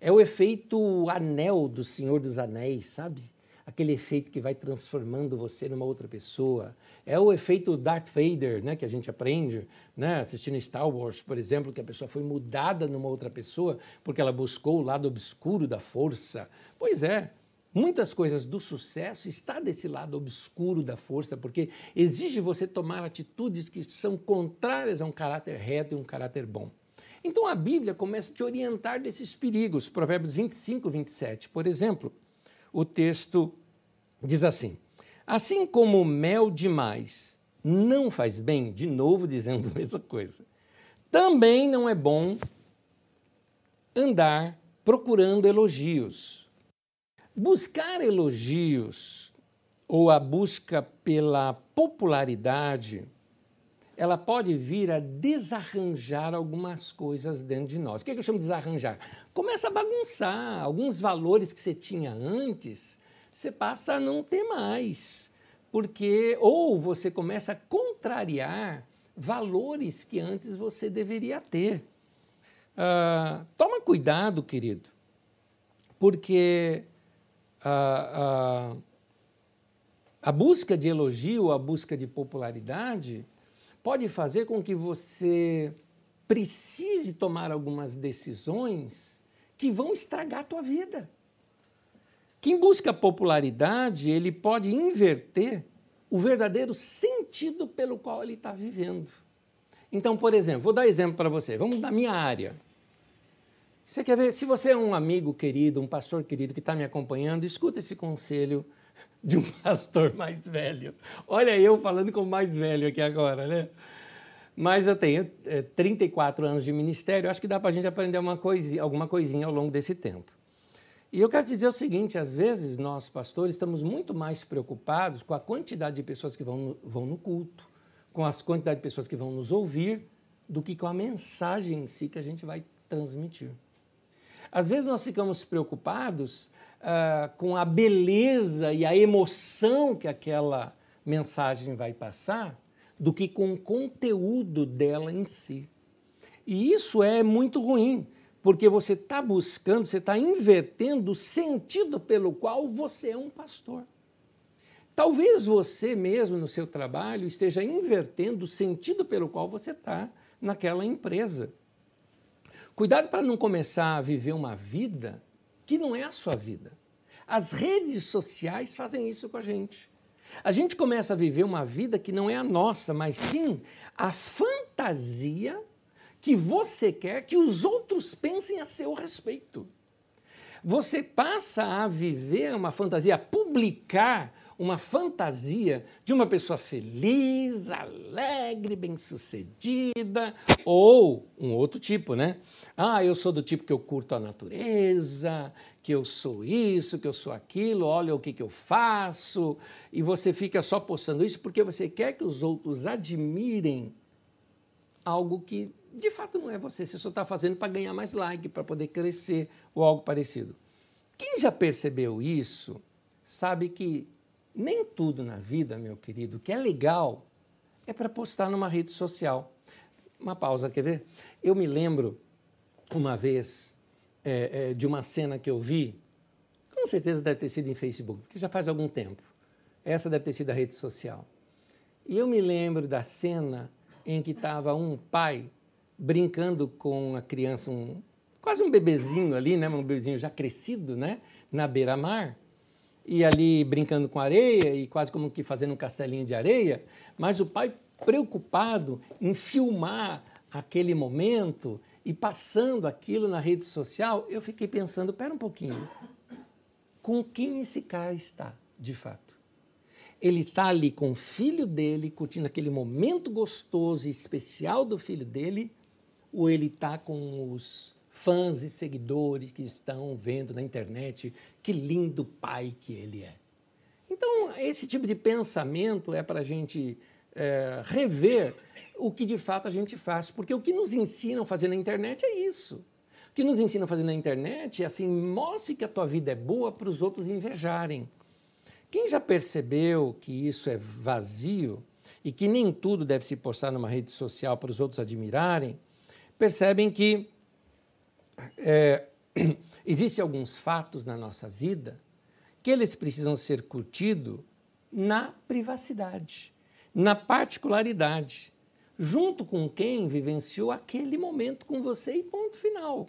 É o efeito anel do Senhor dos Anéis, sabe? Aquele efeito que vai transformando você numa outra pessoa. É o efeito Darth Vader, né, que a gente aprende, né, assistindo Star Wars, por exemplo, que a pessoa foi mudada numa outra pessoa porque ela buscou o lado obscuro da força. Pois é, Muitas coisas do sucesso está desse lado obscuro da força, porque exige você tomar atitudes que são contrárias a um caráter reto e um caráter bom. Então a Bíblia começa a te orientar desses perigos. Provérbios 25, 27, por exemplo, o texto diz assim: Assim como mel demais não faz bem, de novo dizendo a mesma coisa, também não é bom andar procurando elogios. Buscar elogios ou a busca pela popularidade ela pode vir a desarranjar algumas coisas dentro de nós. O que, é que eu chamo de desarranjar? Começa a bagunçar. Alguns valores que você tinha antes, você passa a não ter mais. Porque, ou você começa a contrariar valores que antes você deveria ter. Uh, toma cuidado, querido, porque uh, uh, a busca de elogio, a busca de popularidade, pode fazer com que você precise tomar algumas decisões que vão estragar a tua vida. Quem busca popularidade, ele pode inverter o verdadeiro sentido pelo qual ele está vivendo. Então, por exemplo, vou dar exemplo para você. Vamos da minha área. Você quer ver? Se você é um amigo querido, um pastor querido que está me acompanhando, escuta esse conselho de um pastor mais velho. Olha eu falando como mais velho aqui agora, né? Mas eu tenho é, 34 anos de ministério, acho que dá para a gente aprender uma alguma coisinha ao longo desse tempo. E eu quero dizer o seguinte: às vezes nós, pastores, estamos muito mais preocupados com a quantidade de pessoas que vão no, vão no culto, com a quantidade de pessoas que vão nos ouvir, do que com a mensagem em si que a gente vai transmitir. Às vezes nós ficamos preocupados uh, com a beleza e a emoção que aquela mensagem vai passar do que com o conteúdo dela em si. E isso é muito ruim, porque você está buscando, você está invertendo o sentido pelo qual você é um pastor. Talvez você mesmo no seu trabalho esteja invertendo o sentido pelo qual você está naquela empresa. Cuidado para não começar a viver uma vida que não é a sua vida. As redes sociais fazem isso com a gente. A gente começa a viver uma vida que não é a nossa, mas sim a fantasia que você quer que os outros pensem a seu respeito. Você passa a viver uma fantasia, a publicar uma fantasia de uma pessoa feliz, alegre, bem-sucedida, ou um outro tipo, né? Ah, eu sou do tipo que eu curto a natureza, que eu sou isso, que eu sou aquilo, olha o que, que eu faço, e você fica só postando isso porque você quer que os outros admirem algo que de fato não é você, você só está fazendo para ganhar mais like, para poder crescer ou algo parecido. Quem já percebeu isso sabe que nem tudo na vida, meu querido, que é legal é para postar numa rede social. Uma pausa, quer ver? Eu me lembro uma vez é, é, de uma cena que eu vi, com certeza deve ter sido em Facebook, porque já faz algum tempo. Essa deve ter sido a rede social. E eu me lembro da cena em que estava um pai brincando com a criança, um, quase um bebezinho ali, né, um bebezinho já crescido, né, na beira-mar e ali brincando com areia e quase como que fazendo um castelinho de areia, mas o pai preocupado em filmar aquele momento e passando aquilo na rede social, eu fiquei pensando, pera um pouquinho, com quem esse cara está, de fato? Ele está ali com o filho dele, curtindo aquele momento gostoso e especial do filho dele, ou ele está com os fãs e seguidores que estão vendo na internet que lindo pai que ele é. Então, esse tipo de pensamento é para a gente é, rever o que de fato a gente faz, porque o que nos ensinam a fazer na internet é isso. O que nos ensinam a fazer na internet é assim: mostre que a tua vida é boa para os outros invejarem. Quem já percebeu que isso é vazio e que nem tudo deve se postar numa rede social para os outros admirarem, percebem que é, existem alguns fatos na nossa vida que eles precisam ser curtidos na privacidade, na particularidade, junto com quem vivenciou aquele momento com você e ponto final.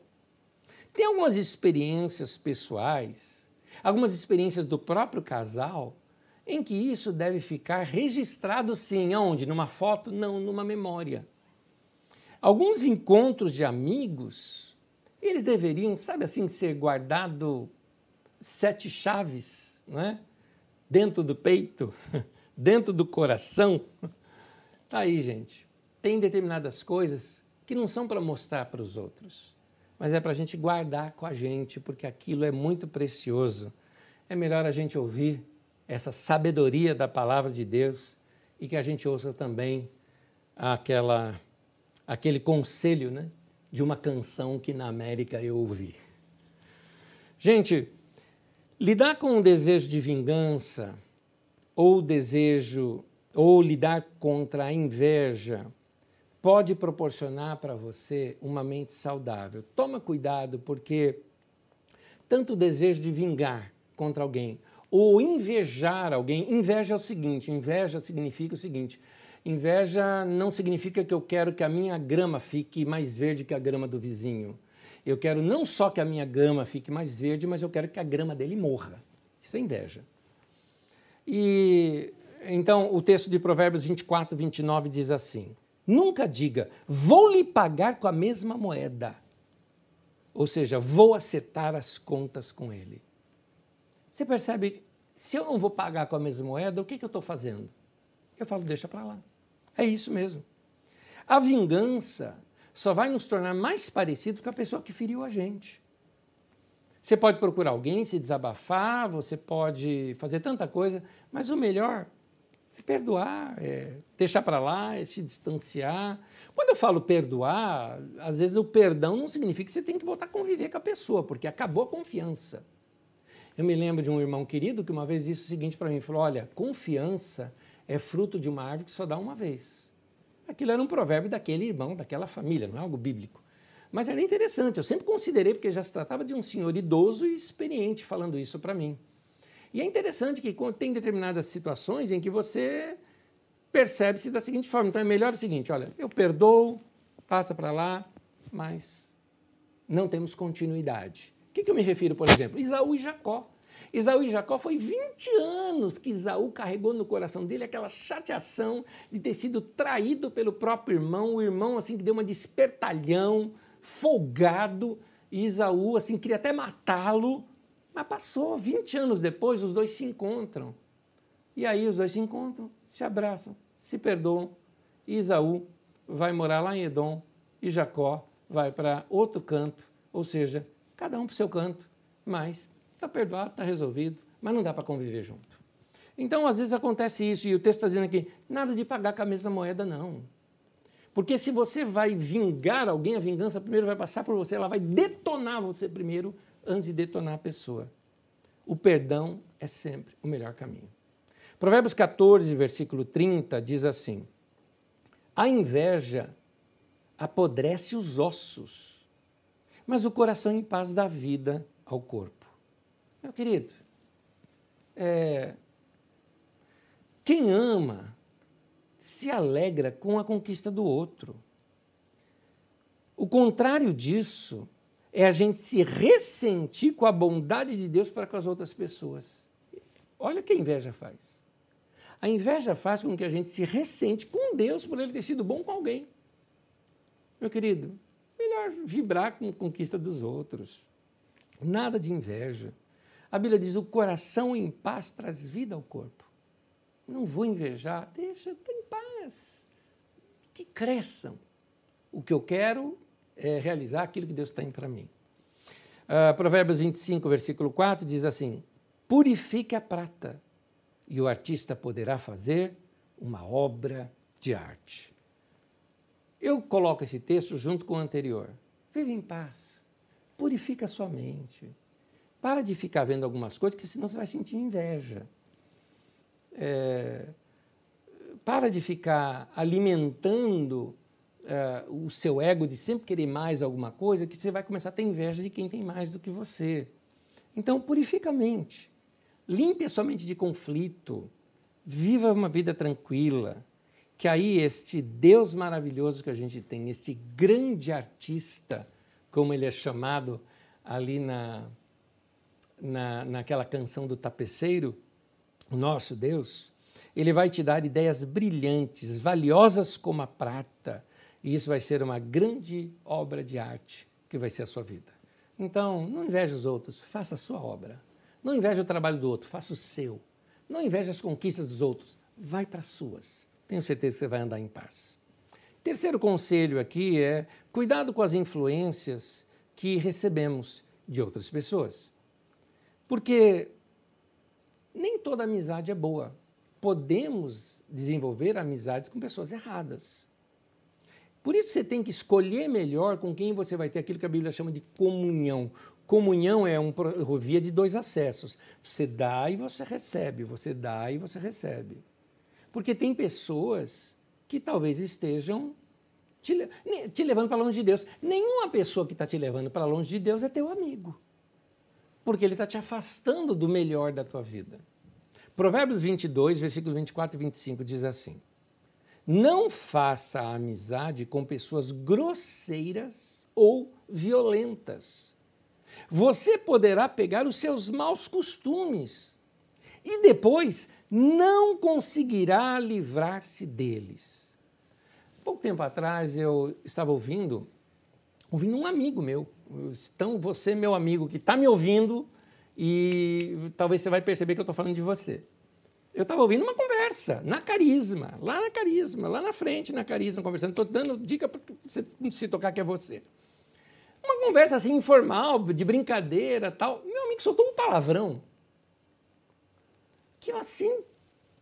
Tem algumas experiências pessoais, algumas experiências do próprio casal, em que isso deve ficar registrado sim, aonde? Numa foto? Não, numa memória. Alguns encontros de amigos eles deveriam, sabe assim, ser guardado sete chaves, não é? Dentro do peito, dentro do coração. Tá aí, gente. Tem determinadas coisas que não são para mostrar para os outros, mas é para a gente guardar com a gente, porque aquilo é muito precioso. É melhor a gente ouvir essa sabedoria da palavra de Deus e que a gente ouça também aquela, aquele conselho, né? de uma canção que na América eu ouvi. Gente, lidar com o desejo de vingança ou desejo ou lidar contra a inveja pode proporcionar para você uma mente saudável. Toma cuidado porque tanto o desejo de vingar contra alguém ou invejar alguém, inveja é o seguinte, inveja significa o seguinte, Inveja não significa que eu quero que a minha grama fique mais verde que a grama do vizinho. Eu quero não só que a minha grama fique mais verde, mas eu quero que a grama dele morra. Isso é inveja. E então o texto de Provérbios 24, 29 diz assim: Nunca diga, vou lhe pagar com a mesma moeda. Ou seja, vou acertar as contas com ele. Você percebe? Se eu não vou pagar com a mesma moeda, o que, que eu estou fazendo? Eu falo, deixa para lá. É isso mesmo. A vingança só vai nos tornar mais parecidos com a pessoa que feriu a gente. Você pode procurar alguém, se desabafar, você pode fazer tanta coisa, mas o melhor é perdoar, é deixar para lá, é se distanciar. Quando eu falo perdoar, às vezes o perdão não significa que você tem que voltar a conviver com a pessoa, porque acabou a confiança. Eu me lembro de um irmão querido que uma vez disse o seguinte para mim: falou, olha, confiança é fruto de uma árvore que só dá uma vez. Aquilo era um provérbio daquele irmão, daquela família, não é algo bíblico. Mas era interessante, eu sempre considerei, porque já se tratava de um senhor idoso e experiente falando isso para mim. E é interessante que tem determinadas situações em que você percebe-se da seguinte forma. Então é melhor o seguinte: olha, eu perdoo, passa para lá, mas não temos continuidade. O que, que eu me refiro, por exemplo? Isaú e Jacó. Isaú e Jacó foi 20 anos que Isaú carregou no coração dele aquela chateação de ter sido traído pelo próprio irmão, o irmão assim que deu uma despertalhão, folgado, e Isaú assim queria até matá-lo, mas passou 20 anos depois os dois se encontram. E aí os dois se encontram, se abraçam, se perdoam. E Isaú vai morar lá em Edom e Jacó vai para outro canto, ou seja, cada um para o seu canto, mas Está perdoado, está resolvido, mas não dá para conviver junto. Então, às vezes acontece isso, e o texto está dizendo aqui: nada de pagar com a mesma moeda, não. Porque se você vai vingar alguém, a vingança primeiro vai passar por você, ela vai detonar você primeiro antes de detonar a pessoa. O perdão é sempre o melhor caminho. Provérbios 14, versículo 30 diz assim: A inveja apodrece os ossos, mas o coração em paz dá vida ao corpo. Meu querido, é, quem ama se alegra com a conquista do outro. O contrário disso é a gente se ressentir com a bondade de Deus para com as outras pessoas. Olha o que a inveja faz. A inveja faz com que a gente se ressente com Deus por ele ter sido bom com alguém. Meu querido, melhor vibrar com a conquista dos outros. Nada de inveja. A Bíblia diz: o coração em paz traz vida ao corpo. Não vou invejar, deixa, tem paz. Que cresçam. O que eu quero é realizar aquilo que Deus tem para mim. Uh, Provérbios 25, versículo 4 diz assim: Purifique a prata, e o artista poderá fazer uma obra de arte. Eu coloco esse texto junto com o anterior. Vive em paz, purifica a sua mente. Para de ficar vendo algumas coisas, que senão você vai sentir inveja. É, para de ficar alimentando uh, o seu ego de sempre querer mais alguma coisa, que você vai começar a ter inveja de quem tem mais do que você. Então, purifica a mente. Limpe a sua mente de conflito. Viva uma vida tranquila. Que aí este Deus maravilhoso que a gente tem, este grande artista, como ele é chamado ali na, na, naquela canção do tapeceiro, o nosso Deus, ele vai te dar ideias brilhantes, valiosas como a prata, e isso vai ser uma grande obra de arte que vai ser a sua vida. Então, não inveje os outros, faça a sua obra. Não inveje o trabalho do outro, faça o seu. Não inveje as conquistas dos outros, vai para as suas. Tenho certeza que você vai andar em paz. Terceiro conselho aqui é cuidado com as influências que recebemos de outras pessoas. Porque nem toda amizade é boa. Podemos desenvolver amizades com pessoas erradas. Por isso você tem que escolher melhor com quem você vai ter aquilo que a Bíblia chama de comunhão. Comunhão é uma via de dois acessos. Você dá e você recebe, você dá e você recebe. Porque tem pessoas que talvez estejam te, te levando para longe de Deus. Nenhuma pessoa que está te levando para longe de Deus é teu amigo. Porque ele está te afastando do melhor da tua vida. Provérbios 22, versículo 24 e 25 diz assim: não faça amizade com pessoas grosseiras ou violentas. Você poderá pegar os seus maus costumes e depois não conseguirá livrar-se deles. Pouco tempo atrás eu estava ouvindo, ouvindo um amigo meu. Então você, meu amigo, que está me ouvindo, e talvez você vai perceber que eu estou falando de você. Eu estava ouvindo uma conversa na Carisma, lá na Carisma, lá na frente na Carisma, conversando. Estou dando dica para você se tocar que é você. Uma conversa assim informal, de brincadeira tal. Meu amigo soltou um palavrão que eu assim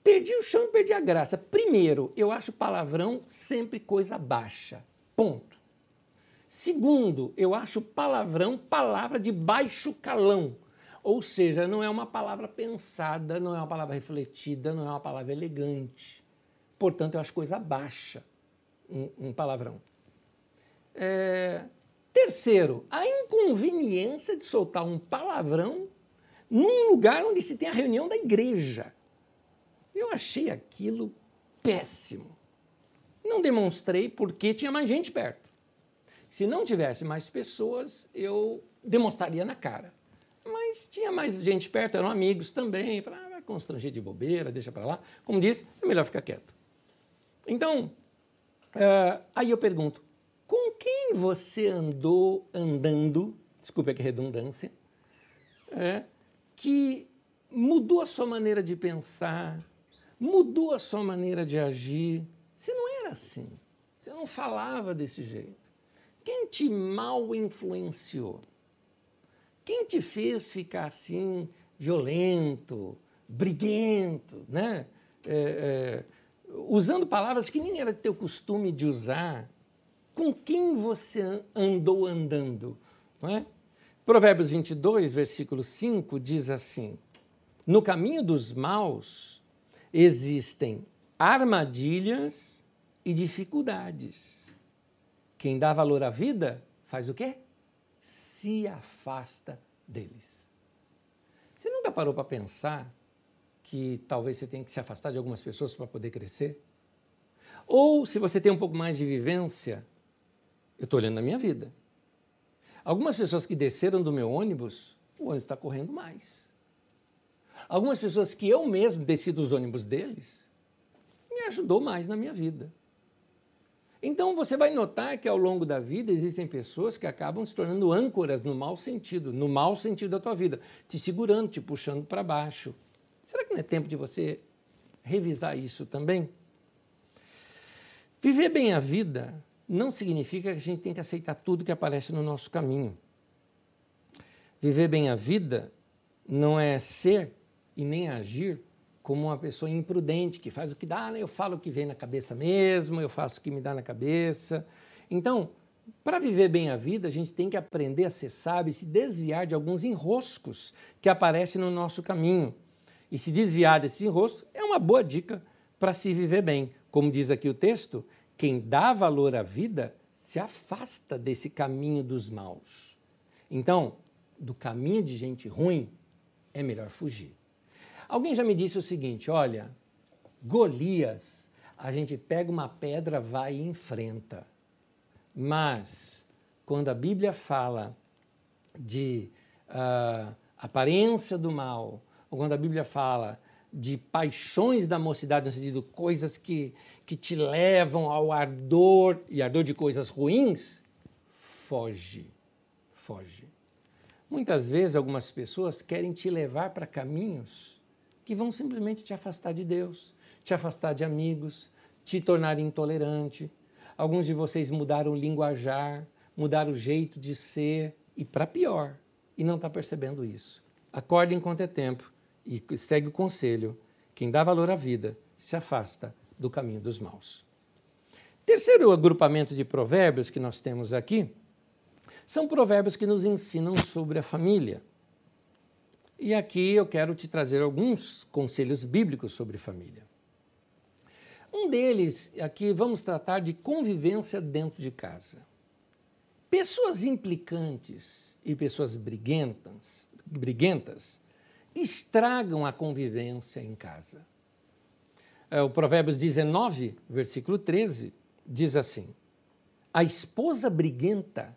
perdi o chão e perdi a graça. Primeiro, eu acho palavrão sempre coisa baixa. Ponto. Segundo, eu acho palavrão palavra de baixo calão. Ou seja, não é uma palavra pensada, não é uma palavra refletida, não é uma palavra elegante. Portanto, eu acho coisa baixa um, um palavrão. É... Terceiro, a inconveniência de soltar um palavrão num lugar onde se tem a reunião da igreja. Eu achei aquilo péssimo. Não demonstrei porque tinha mais gente perto. Se não tivesse mais pessoas, eu demonstraria na cara. Mas tinha mais gente perto, eram amigos também. Falei, ah, vai constranger de bobeira, deixa para lá. Como disse, é melhor ficar quieto. Então, uh, aí eu pergunto, com quem você andou andando, desculpe a redundância, é, que mudou a sua maneira de pensar, mudou a sua maneira de agir? Você não era assim. Você não falava desse jeito. Quem te mal influenciou? Quem te fez ficar assim, violento, briguento, né? É, é, usando palavras que nem era teu costume de usar? Com quem você andou andando? Não é? Provérbios 22, versículo 5 diz assim: No caminho dos maus existem armadilhas e dificuldades. Quem dá valor à vida faz o quê? Se afasta deles. Você nunca parou para pensar que talvez você tenha que se afastar de algumas pessoas para poder crescer? Ou, se você tem um pouco mais de vivência, eu estou olhando na minha vida. Algumas pessoas que desceram do meu ônibus, o ônibus está correndo mais. Algumas pessoas que eu mesmo desci dos ônibus deles, me ajudou mais na minha vida. Então você vai notar que ao longo da vida existem pessoas que acabam se tornando âncoras no mau sentido, no mau sentido da tua vida, te segurando, te puxando para baixo. Será que não é tempo de você revisar isso também? Viver bem a vida não significa que a gente tem que aceitar tudo que aparece no nosso caminho. Viver bem a vida não é ser e nem agir como uma pessoa imprudente que faz o que dá, né? eu falo o que vem na cabeça mesmo, eu faço o que me dá na cabeça. Então, para viver bem a vida, a gente tem que aprender a ser sábio e se desviar de alguns enroscos que aparecem no nosso caminho. E se desviar desses enroscos é uma boa dica para se viver bem. Como diz aqui o texto, quem dá valor à vida se afasta desse caminho dos maus. Então, do caminho de gente ruim, é melhor fugir. Alguém já me disse o seguinte: olha, Golias, a gente pega uma pedra, vai e enfrenta. Mas, quando a Bíblia fala de uh, aparência do mal, ou quando a Bíblia fala de paixões da mocidade, no sentido de coisas que, que te levam ao ardor e ardor de coisas ruins, foge, foge. Muitas vezes algumas pessoas querem te levar para caminhos que vão simplesmente te afastar de Deus, te afastar de amigos, te tornar intolerante. Alguns de vocês mudaram o linguajar, mudaram o jeito de ser e para pior, e não está percebendo isso. Acorde enquanto é tempo e segue o conselho: quem dá valor à vida se afasta do caminho dos maus. Terceiro agrupamento de provérbios que nós temos aqui são provérbios que nos ensinam sobre a família. E aqui eu quero te trazer alguns conselhos bíblicos sobre família. Um deles, aqui vamos tratar de convivência dentro de casa. Pessoas implicantes e pessoas briguentas, briguentas estragam a convivência em casa. É, o Provérbios 19, versículo 13, diz assim: A esposa briguenta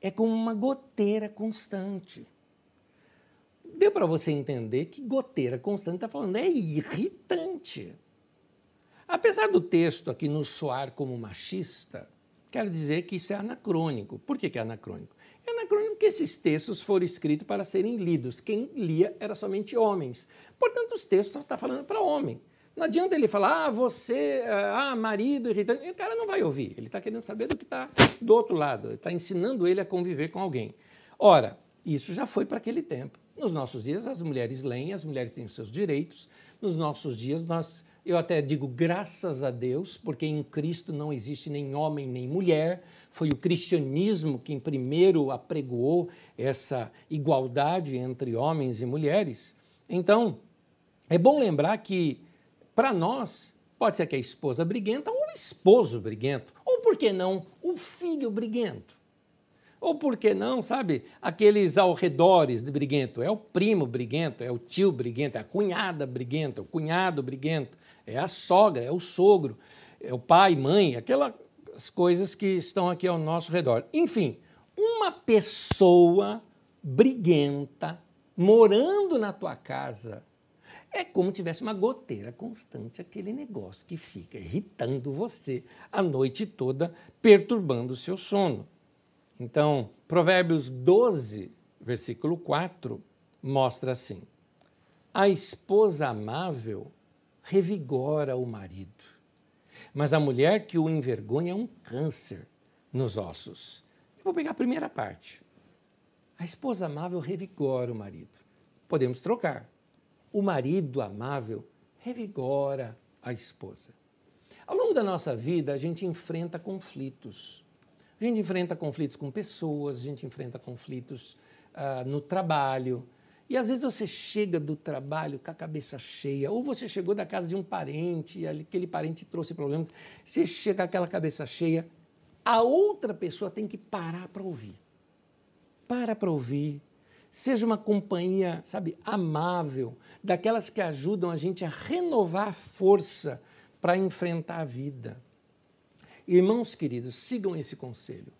é como uma goteira constante. Deu para você entender que goteira constante está falando, é irritante. Apesar do texto aqui nos soar como machista, quero dizer que isso é anacrônico. Por que, que é anacrônico? É anacrônico porque esses textos foram escritos para serem lidos. Quem lia era somente homens. Portanto, os textos só estão falando para homem. Não adianta ele falar, ah, você, ah, marido irritante. O cara não vai ouvir. Ele está querendo saber do que está do outro lado. Está ensinando ele a conviver com alguém. Ora, isso já foi para aquele tempo. Nos nossos dias, as mulheres leem, as mulheres têm os seus direitos. Nos nossos dias, nós, eu até digo graças a Deus, porque em Cristo não existe nem homem nem mulher. Foi o cristianismo quem primeiro apregoou essa igualdade entre homens e mulheres. Então, é bom lembrar que para nós, pode ser que a esposa briguenta ou o esposo briguento, ou por que não, o filho briguento. Ou por que não, sabe, aqueles ao redores de briguento? É o primo briguento, é o tio briguento, é a cunhada briguenta, o cunhado briguento, é a sogra, é o sogro, é o pai, mãe, aquelas coisas que estão aqui ao nosso redor. Enfim, uma pessoa briguenta morando na tua casa é como tivesse uma goteira constante, aquele negócio que fica irritando você a noite toda, perturbando o seu sono. Então, Provérbios 12, versículo 4, mostra assim: A esposa amável revigora o marido, mas a mulher que o envergonha é um câncer nos ossos. Eu vou pegar a primeira parte. A esposa amável revigora o marido. Podemos trocar o marido amável revigora a esposa. Ao longo da nossa vida, a gente enfrenta conflitos. A gente enfrenta conflitos com pessoas, a gente enfrenta conflitos uh, no trabalho. E às vezes você chega do trabalho com a cabeça cheia, ou você chegou da casa de um parente e aquele parente trouxe problemas, você chega com aquela cabeça cheia, a outra pessoa tem que parar para ouvir. Para para ouvir, Seja uma companhia, sabe, amável, daquelas que ajudam a gente a renovar a força para enfrentar a vida. Irmãos queridos, sigam esse conselho.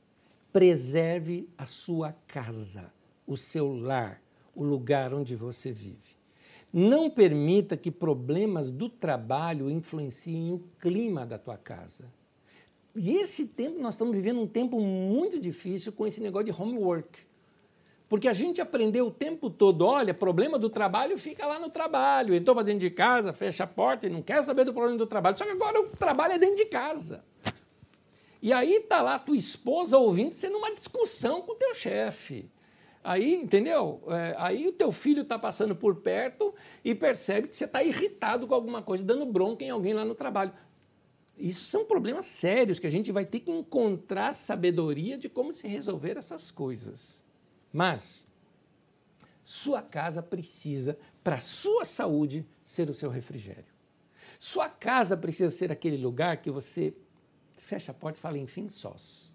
Preserve a sua casa, o seu lar, o lugar onde você vive. Não permita que problemas do trabalho influenciem o clima da tua casa. E esse tempo, nós estamos vivendo um tempo muito difícil com esse negócio de homework. Porque a gente aprendeu o tempo todo, olha, problema do trabalho fica lá no trabalho. Entrou para dentro de casa, fecha a porta e não quer saber do problema do trabalho. Só que agora o trabalho é dentro de casa. E aí tá lá tua esposa ouvindo você numa discussão com o teu chefe. Aí, entendeu? É, aí o teu filho está passando por perto e percebe que você está irritado com alguma coisa, dando bronca em alguém lá no trabalho. Isso são problemas sérios que a gente vai ter que encontrar sabedoria de como se resolver essas coisas. Mas sua casa precisa, para sua saúde, ser o seu refrigério. Sua casa precisa ser aquele lugar que você fecha a porta e fala, enfim, sós.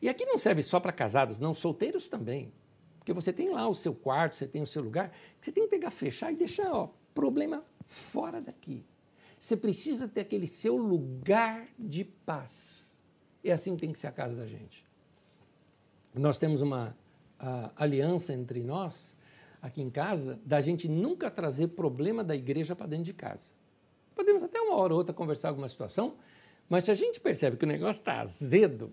E aqui não serve só para casados, não, solteiros também. Porque você tem lá o seu quarto, você tem o seu lugar, você tem que pegar, fechar e deixar, ó, problema fora daqui. Você precisa ter aquele seu lugar de paz. É assim tem que ser a casa da gente. Nós temos uma aliança entre nós, aqui em casa, da gente nunca trazer problema da igreja para dentro de casa. Podemos até uma hora ou outra conversar alguma situação, mas se a gente percebe que o negócio está azedo,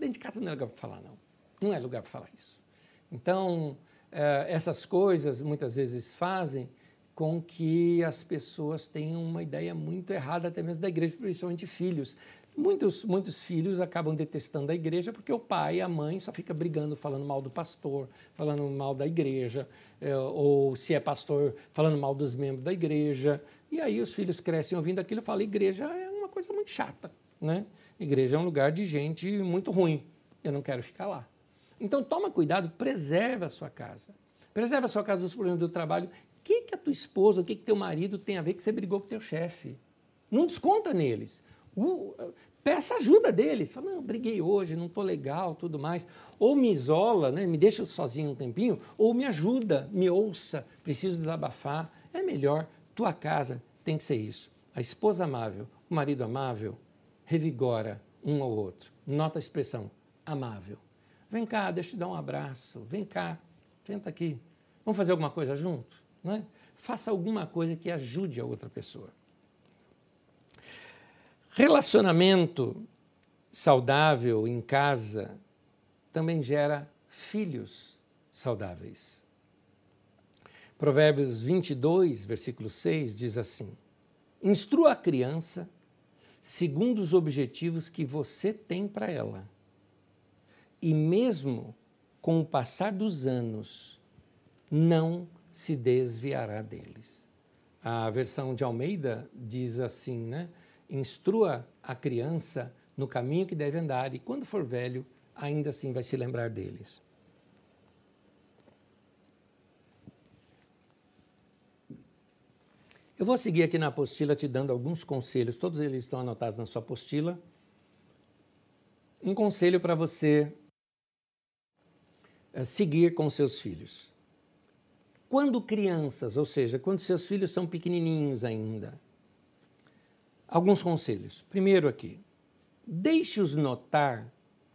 dentro de casa não é lugar para falar, não. Não é lugar para falar isso. Então, eh, essas coisas muitas vezes fazem com que as pessoas tenham uma ideia muito errada até mesmo da igreja, principalmente filhos. Muitos, muitos filhos acabam detestando a igreja porque o pai e a mãe só fica brigando, falando mal do pastor, falando mal da igreja, eh, ou se é pastor, falando mal dos membros da igreja. E aí os filhos crescem ouvindo aquilo e falam: igreja é uma coisa muito chata. Né? Igreja é um lugar de gente muito ruim. Eu não quero ficar lá. Então toma cuidado, preserva a sua casa. Preserva a sua casa dos problemas do trabalho. O que, que a tua esposa, o que, que teu marido tem a ver que você brigou com teu chefe? Não desconta neles. Uh, peça ajuda deles. Fala, não, briguei hoje, não estou legal, tudo mais. Ou me isola, né, me deixa sozinho um tempinho, ou me ajuda, me ouça, preciso desabafar. É melhor, tua casa tem que ser isso. A esposa amável, o marido amável, revigora um ao outro. Nota a expressão, amável. Vem cá, deixa eu te dar um abraço. Vem cá, senta aqui. Vamos fazer alguma coisa junto? Né? Faça alguma coisa que ajude a outra pessoa. Relacionamento saudável em casa também gera filhos saudáveis. Provérbios 22, versículo 6 diz assim: Instrua a criança segundo os objetivos que você tem para ela e mesmo com o passar dos anos, não se desviará deles. A versão de Almeida diz assim, né? Instrua a criança no caminho que deve andar e quando for velho, ainda assim vai se lembrar deles. Eu vou seguir aqui na apostila te dando alguns conselhos, todos eles estão anotados na sua apostila. Um conselho para você seguir com seus filhos. Quando crianças, ou seja, quando seus filhos são pequenininhos ainda, alguns conselhos. Primeiro aqui, deixe-os notar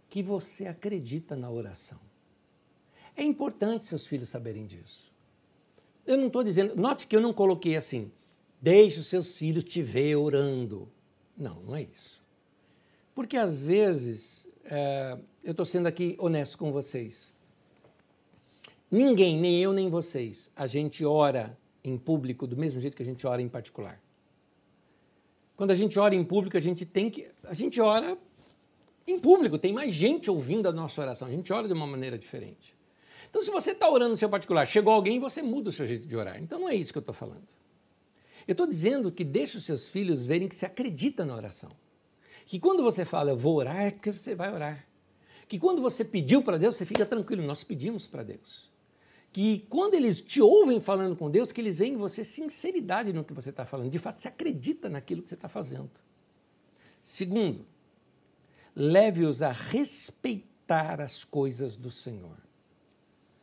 que você acredita na oração. É importante seus filhos saberem disso. Eu não estou dizendo, note que eu não coloquei assim, deixe os seus filhos te ver orando. Não, não é isso. Porque às vezes, é, eu estou sendo aqui honesto com vocês. Ninguém, nem eu nem vocês, a gente ora em público do mesmo jeito que a gente ora em particular. Quando a gente ora em público, a gente tem que. A gente ora em público, tem mais gente ouvindo a nossa oração. A gente ora de uma maneira diferente. Então, se você está orando no seu particular, chegou alguém, você muda o seu jeito de orar. Então, não é isso que eu estou falando. Eu estou dizendo que deixe os seus filhos verem que você acredita na oração. Que quando você fala, eu vou orar, é porque você vai orar. Que quando você pediu para Deus, você fica tranquilo, nós pedimos para Deus que quando eles te ouvem falando com Deus, que eles veem em você sinceridade no que você está falando. De fato, você acredita naquilo que você está fazendo. Segundo, leve-os a respeitar as coisas do Senhor.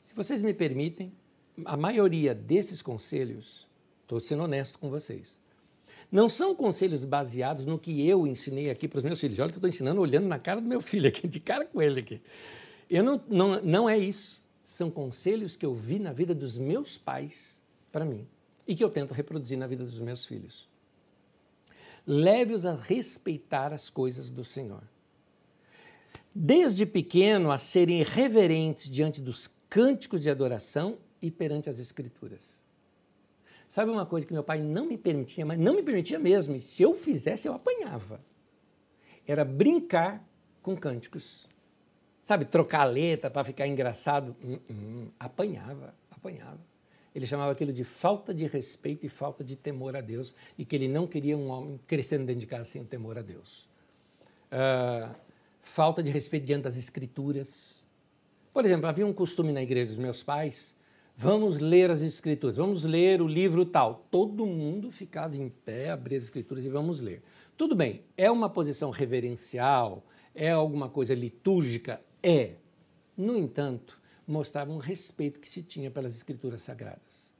Se vocês me permitem, a maioria desses conselhos, estou sendo honesto com vocês, não são conselhos baseados no que eu ensinei aqui para os meus filhos. Olha que eu estou ensinando olhando na cara do meu filho aqui, de cara com ele aqui. Eu não, não, não é isso são conselhos que eu vi na vida dos meus pais para mim e que eu tento reproduzir na vida dos meus filhos. Leve-os a respeitar as coisas do Senhor. Desde pequeno a serem reverentes diante dos cânticos de adoração e perante as Escrituras. Sabe uma coisa que meu pai não me permitia, mas não me permitia mesmo, e se eu fizesse eu apanhava. era brincar com cânticos. Sabe, trocar letra para ficar engraçado. Hum, hum, apanhava, apanhava. Ele chamava aquilo de falta de respeito e falta de temor a Deus e que ele não queria um homem crescendo dentro de casa sem o temor a Deus. Uh, falta de respeito diante das escrituras. Por exemplo, havia um costume na igreja dos meus pais, vamos ler as escrituras, vamos ler o livro tal. Todo mundo ficava em pé, abria as escrituras e vamos ler. Tudo bem, é uma posição reverencial, é alguma coisa litúrgica? É. No entanto, mostrava um respeito que se tinha pelas escrituras sagradas.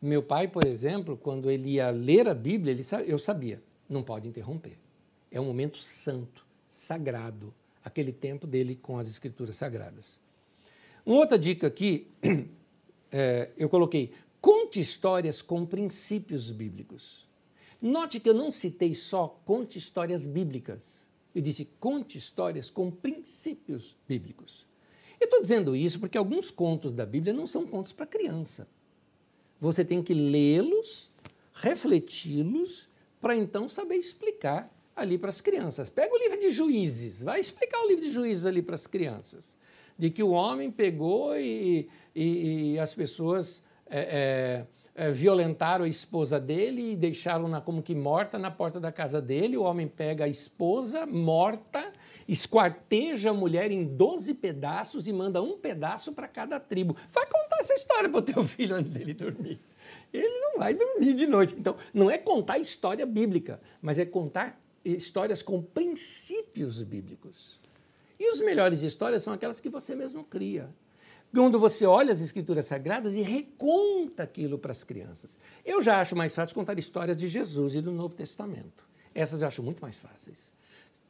Meu pai, por exemplo, quando ele ia ler a Bíblia, ele, eu sabia, não pode interromper. É um momento santo, sagrado, aquele tempo dele com as escrituras sagradas. Uma outra dica aqui, é, eu coloquei, conte histórias com princípios bíblicos. Note que eu não citei só conte histórias bíblicas. Eu disse conte histórias com princípios bíblicos. Eu estou dizendo isso porque alguns contos da Bíblia não são contos para criança. Você tem que lê-los, refleti-los, para então saber explicar ali para as crianças. Pega o livro de Juízes, vai explicar o livro de Juízes ali para as crianças. De que o homem pegou e, e, e as pessoas é, é, violentaram a esposa dele e deixaram-na como que morta na porta da casa dele. O homem pega a esposa morta esquarteja a mulher em 12 pedaços e manda um pedaço para cada tribo. Vai contar essa história para o teu filho antes dele dormir. Ele não vai dormir de noite. Então, não é contar história bíblica, mas é contar histórias com princípios bíblicos. E as melhores histórias são aquelas que você mesmo cria. Quando você olha as escrituras sagradas e reconta aquilo para as crianças. Eu já acho mais fácil contar histórias de Jesus e do Novo Testamento. Essas eu acho muito mais fáceis.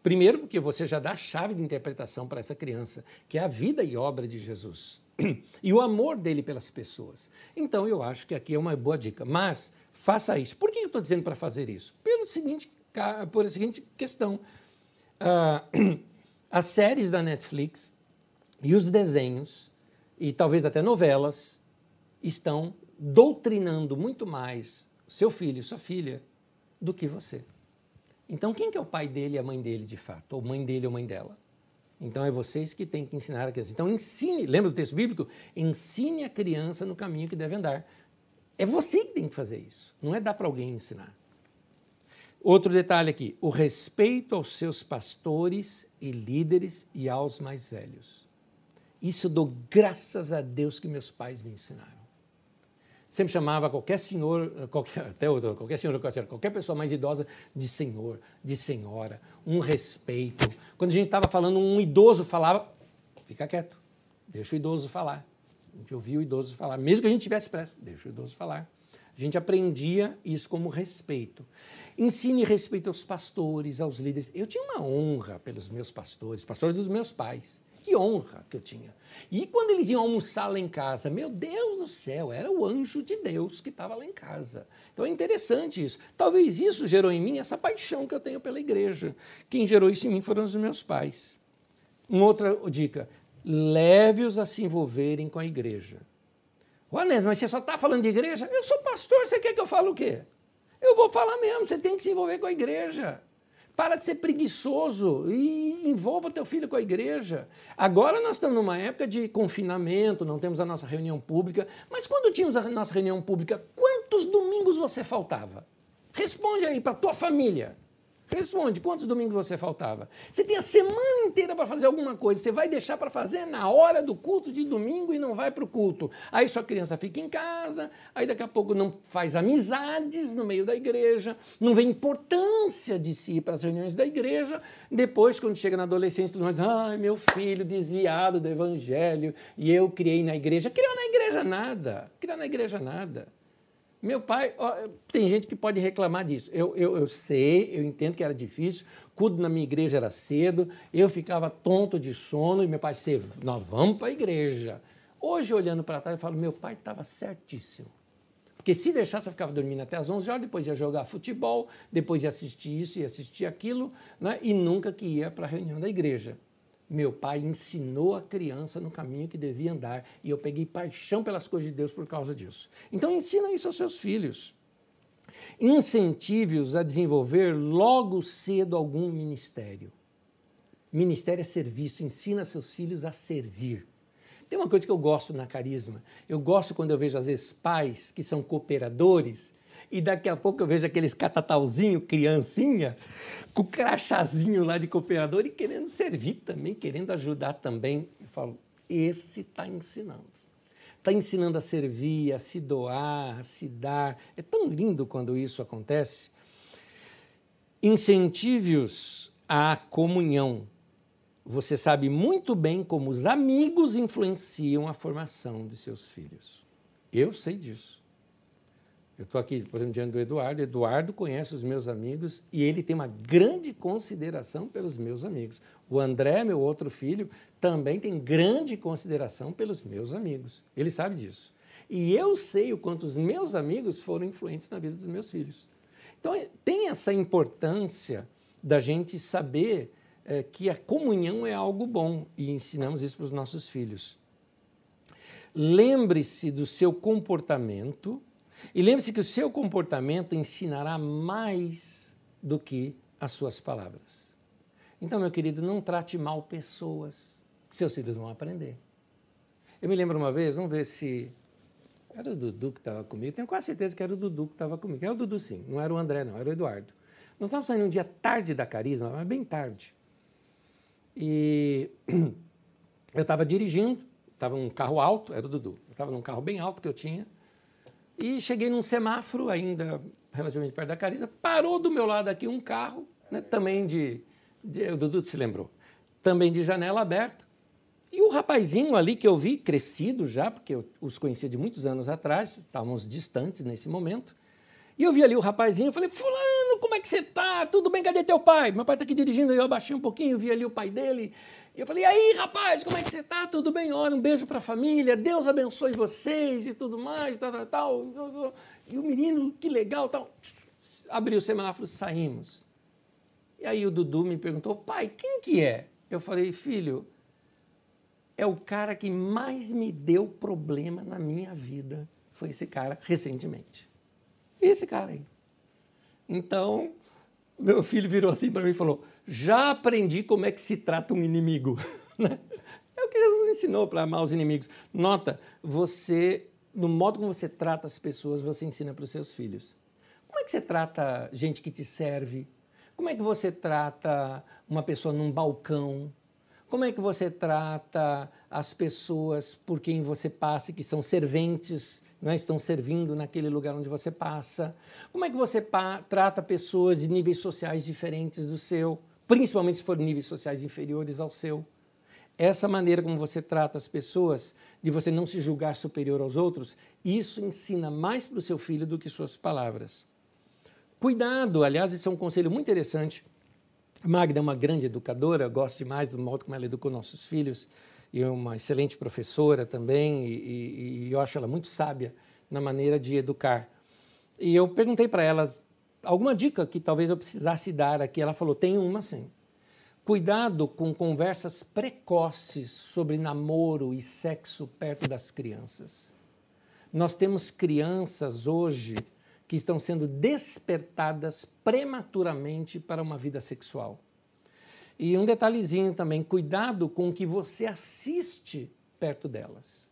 Primeiro, porque você já dá a chave de interpretação para essa criança, que é a vida e obra de Jesus. E o amor dele pelas pessoas. Então, eu acho que aqui é uma boa dica. Mas, faça isso. Por que eu estou dizendo para fazer isso? Pelo seguinte, por a seguinte questão. Uh, as séries da Netflix e os desenhos, e talvez até novelas, estão doutrinando muito mais seu filho e sua filha do que você. Então, quem que é o pai dele e a mãe dele, de fato? Ou mãe dele ou mãe dela? Então, é vocês que têm que ensinar a criança. Então, ensine, lembra do texto bíblico? Ensine a criança no caminho que deve andar. É você que tem que fazer isso, não é dar para alguém ensinar. Outro detalhe aqui: o respeito aos seus pastores e líderes e aos mais velhos. Isso eu dou graças a Deus que meus pais me ensinaram sempre chamava qualquer senhor, qualquer, até outro, qualquer senhor, qualquer pessoa mais idosa de senhor, de senhora, um respeito. Quando a gente estava falando, um idoso falava, fica quieto, deixa o idoso falar. A gente ouvia o idoso falar, mesmo que a gente tivesse pressa, deixa o idoso falar. A gente aprendia isso como respeito. Ensine respeito aos pastores, aos líderes. Eu tinha uma honra pelos meus pastores, pastores dos meus pais que honra que eu tinha. E quando eles iam almoçar lá em casa, meu Deus do céu, era o anjo de Deus que estava lá em casa. Então é interessante isso. Talvez isso gerou em mim essa paixão que eu tenho pela igreja. Quem gerou isso em mim foram os meus pais. Uma outra dica: leve-os a se envolverem com a igreja. Juanes, mas você só está falando de igreja? Eu sou pastor, você quer que eu fale o quê? Eu vou falar mesmo, você tem que se envolver com a igreja. Para de ser preguiçoso e envolva teu filho com a igreja. Agora nós estamos numa época de confinamento, não temos a nossa reunião pública, mas quando tínhamos a nossa reunião pública, quantos domingos você faltava? Responde aí para tua família. Responde, quantos domingos você faltava? Você tem a semana inteira para fazer alguma coisa, você vai deixar para fazer na hora do culto de domingo e não vai para o culto. Aí sua criança fica em casa, aí daqui a pouco não faz amizades no meio da igreja, não vê importância de si para as reuniões da igreja. Depois, quando chega na adolescência, tudo mais, ai, meu filho desviado do evangelho e eu criei na igreja. Criou na igreja nada, criou na igreja nada. Meu pai, ó, tem gente que pode reclamar disso. Eu, eu, eu sei, eu entendo que era difícil. Cudo na minha igreja era cedo, eu ficava tonto de sono e meu pai disse: Nós vamos para a igreja. Hoje, olhando para trás, eu falo: Meu pai estava certíssimo. Porque se deixasse, eu ficava dormindo até as 11 horas, depois ia jogar futebol, depois ia assistir isso, ia assistir aquilo, né? e nunca que ia para a reunião da igreja. Meu pai ensinou a criança no caminho que devia andar e eu peguei paixão pelas coisas de Deus por causa disso. Então ensina isso aos seus filhos. Incentive-os a desenvolver logo cedo algum ministério. Ministério é serviço, ensina seus filhos a servir. Tem uma coisa que eu gosto na carisma. Eu gosto quando eu vejo, às vezes, pais que são cooperadores e daqui a pouco eu vejo aqueles catatauzinho, criancinha, com crachazinho lá de cooperador e querendo servir também, querendo ajudar também. Eu falo, esse está ensinando. Está ensinando a servir, a se doar, a se dar. É tão lindo quando isso acontece. Incentive-os à comunhão. Você sabe muito bem como os amigos influenciam a formação de seus filhos. Eu sei disso. Eu estou aqui, por exemplo, diante do Eduardo. Eduardo conhece os meus amigos e ele tem uma grande consideração pelos meus amigos. O André, meu outro filho, também tem grande consideração pelos meus amigos. Ele sabe disso. E eu sei o quanto os meus amigos foram influentes na vida dos meus filhos. Então, tem essa importância da gente saber é, que a comunhão é algo bom e ensinamos isso para os nossos filhos. Lembre-se do seu comportamento e lembre-se que o seu comportamento ensinará mais do que as suas palavras. Então, meu querido, não trate mal pessoas, seus filhos vão aprender. Eu me lembro uma vez, vamos ver se. Era o Dudu que estava comigo, tenho quase certeza que era o Dudu que estava comigo. É o Dudu, sim, não era o André, não, era o Eduardo. Nós estávamos saindo um dia tarde da Carisma, mas bem tarde. E eu estava dirigindo, estava um carro alto, era o Dudu. Eu estava num carro bem alto que eu tinha, e cheguei num semáforo, ainda relativamente perto da Cariza, parou do meu lado aqui um carro, né, também de, de. O Dudu se lembrou. Também de janela aberta. E o rapazinho ali que eu vi, crescido já, porque eu os conhecia de muitos anos atrás, estávamos distantes nesse momento. E eu vi ali o rapazinho, falei, fulano, como é que você tá? Tudo bem, cadê teu pai? Meu pai está aqui dirigindo, eu abaixei um pouquinho, vi ali o pai dele. E eu falei, e aí, rapaz, como é que você tá? Tudo bem? Olha, um beijo para a família, Deus abençoe vocês e tudo mais, tal, tal, tal. E o menino, que legal, tal. Abriu o semáforo, saímos. E aí o Dudu me perguntou, pai, quem que é? Eu falei, filho, é o cara que mais me deu problema na minha vida. Foi esse cara recentemente. Esse cara aí. Então, meu filho virou assim para mim e falou: Já aprendi como é que se trata um inimigo. Né? é o que Jesus ensinou para amar os inimigos. Nota, você, no modo como você trata as pessoas, você ensina para os seus filhos. Como é que você trata gente que te serve? Como é que você trata uma pessoa num balcão? Como é que você trata as pessoas por quem você passa, que são serventes não é? estão servindo naquele lugar onde você passa? Como é que você trata pessoas de níveis sociais diferentes do seu, principalmente se forem níveis sociais inferiores ao seu? Essa maneira como você trata as pessoas, de você não se julgar superior aos outros, isso ensina mais para o seu filho do que suas palavras. Cuidado, aliás, isso é um conselho muito interessante. Magda é uma grande educadora, gosto demais do modo como ela educou nossos filhos e uma excelente professora também, e, e, eu acho ela muito sábia na maneira de educar. E eu perguntei para ela alguma dica que talvez eu precisasse dar aqui. Ela falou: tem uma sim. Cuidado com conversas precoces sobre namoro e sexo perto das crianças. Nós temos crianças hoje que estão sendo despertadas prematuramente para uma vida sexual. E um detalhezinho também, cuidado com o que você assiste perto delas.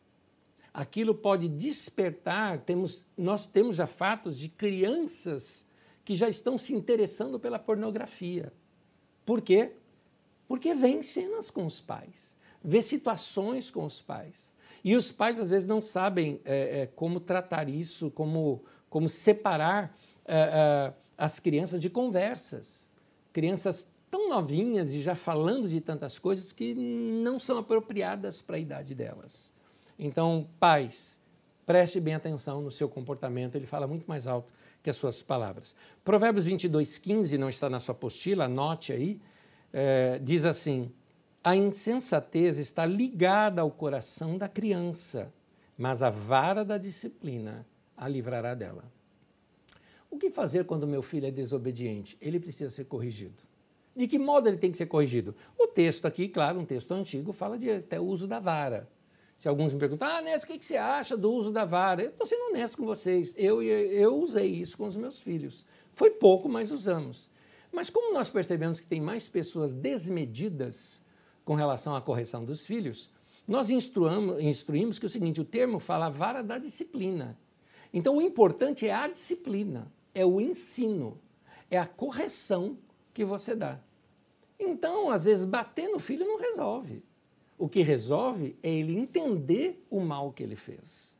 Aquilo pode despertar, temos, nós temos já fatos de crianças que já estão se interessando pela pornografia. Por quê? Porque vê cenas com os pais, vê situações com os pais. E os pais, às vezes, não sabem é, é, como tratar isso, como, como separar é, é as crianças de conversas. Crianças tão novinhas e já falando de tantas coisas que não são apropriadas para a idade delas. Então, pais, preste bem atenção no seu comportamento, ele fala muito mais alto que as suas palavras. Provérbios 22, 15, não está na sua apostila, anote aí, é, diz assim: A insensatez está ligada ao coração da criança, mas a vara da disciplina a livrará dela. O que fazer quando meu filho é desobediente? Ele precisa ser corrigido. De que modo ele tem que ser corrigido? O texto aqui, claro, um texto antigo, fala de até o uso da vara. Se alguns me perguntam, ah, Néstor, o que você acha do uso da vara? Eu estou sendo honesto com vocês. Eu, eu usei isso com os meus filhos. Foi pouco, mas usamos. Mas como nós percebemos que tem mais pessoas desmedidas com relação à correção dos filhos, nós instruímos que o seguinte: o termo fala vara da disciplina. Então, o importante é a disciplina, é o ensino, é a correção que você dá. Então, às vezes, bater no filho não resolve. O que resolve é ele entender o mal que ele fez.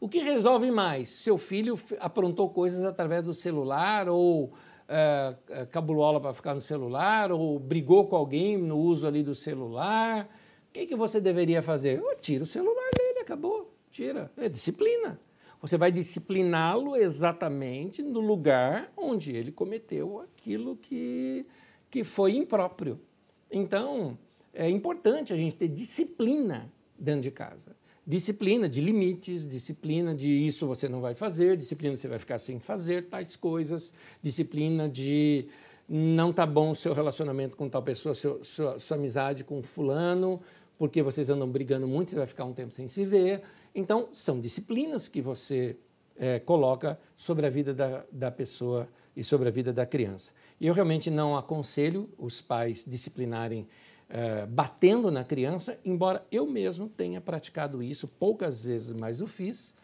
O que resolve mais? Seu filho aprontou coisas através do celular ou é, cabulola para ficar no celular ou brigou com alguém no uso ali do celular. O que, que você deveria fazer? Oh, tira o celular dele, acabou. Tira. É disciplina. Você vai discipliná-lo exatamente no lugar onde ele cometeu aquilo que, que foi impróprio. Então, é importante a gente ter disciplina dentro de casa. Disciplina de limites, disciplina de isso você não vai fazer, disciplina você vai ficar sem fazer tais coisas, disciplina de não tá bom o seu relacionamento com tal pessoa, seu, sua, sua amizade com fulano, porque vocês andam brigando muito, você vai ficar um tempo sem se ver. Então, são disciplinas que você é, coloca sobre a vida da, da pessoa e sobre a vida da criança. E eu realmente não aconselho os pais disciplinarem é, batendo na criança, embora eu mesmo tenha praticado isso poucas vezes, mas o fiz.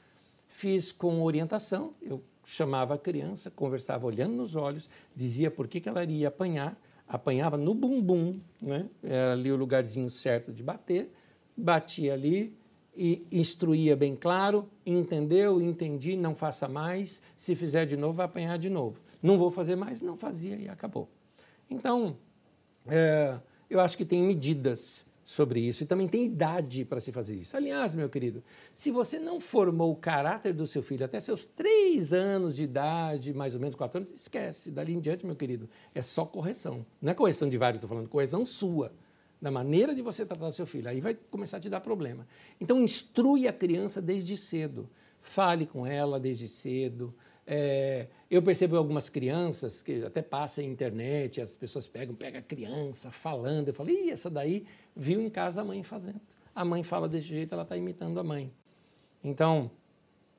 Fiz com orientação, eu chamava a criança, conversava olhando nos olhos, dizia por que, que ela iria apanhar, apanhava no bumbum, né? era ali o lugarzinho certo de bater, batia ali e instruía bem claro, entendeu, entendi, não faça mais, se fizer de novo, vai apanhar de novo. Não vou fazer mais, não fazia e acabou. Então, é, eu acho que tem medidas sobre isso e também tem idade para se fazer isso. Aliás, meu querido, se você não formou o caráter do seu filho até seus três anos de idade, mais ou menos quatro anos, esquece. Dali em diante, meu querido, é só correção. Não é correção de vários, estou falando, correção sua, da maneira de você tratar seu filho. Aí vai começar a te dar problema. Então, instrui a criança desde cedo. Fale com ela desde cedo. É, eu percebo algumas crianças que até passam em internet, as pessoas pegam, pega a criança falando, eu falo, ih, essa daí viu em casa a mãe fazendo. A mãe fala desse jeito, ela está imitando a mãe. Então,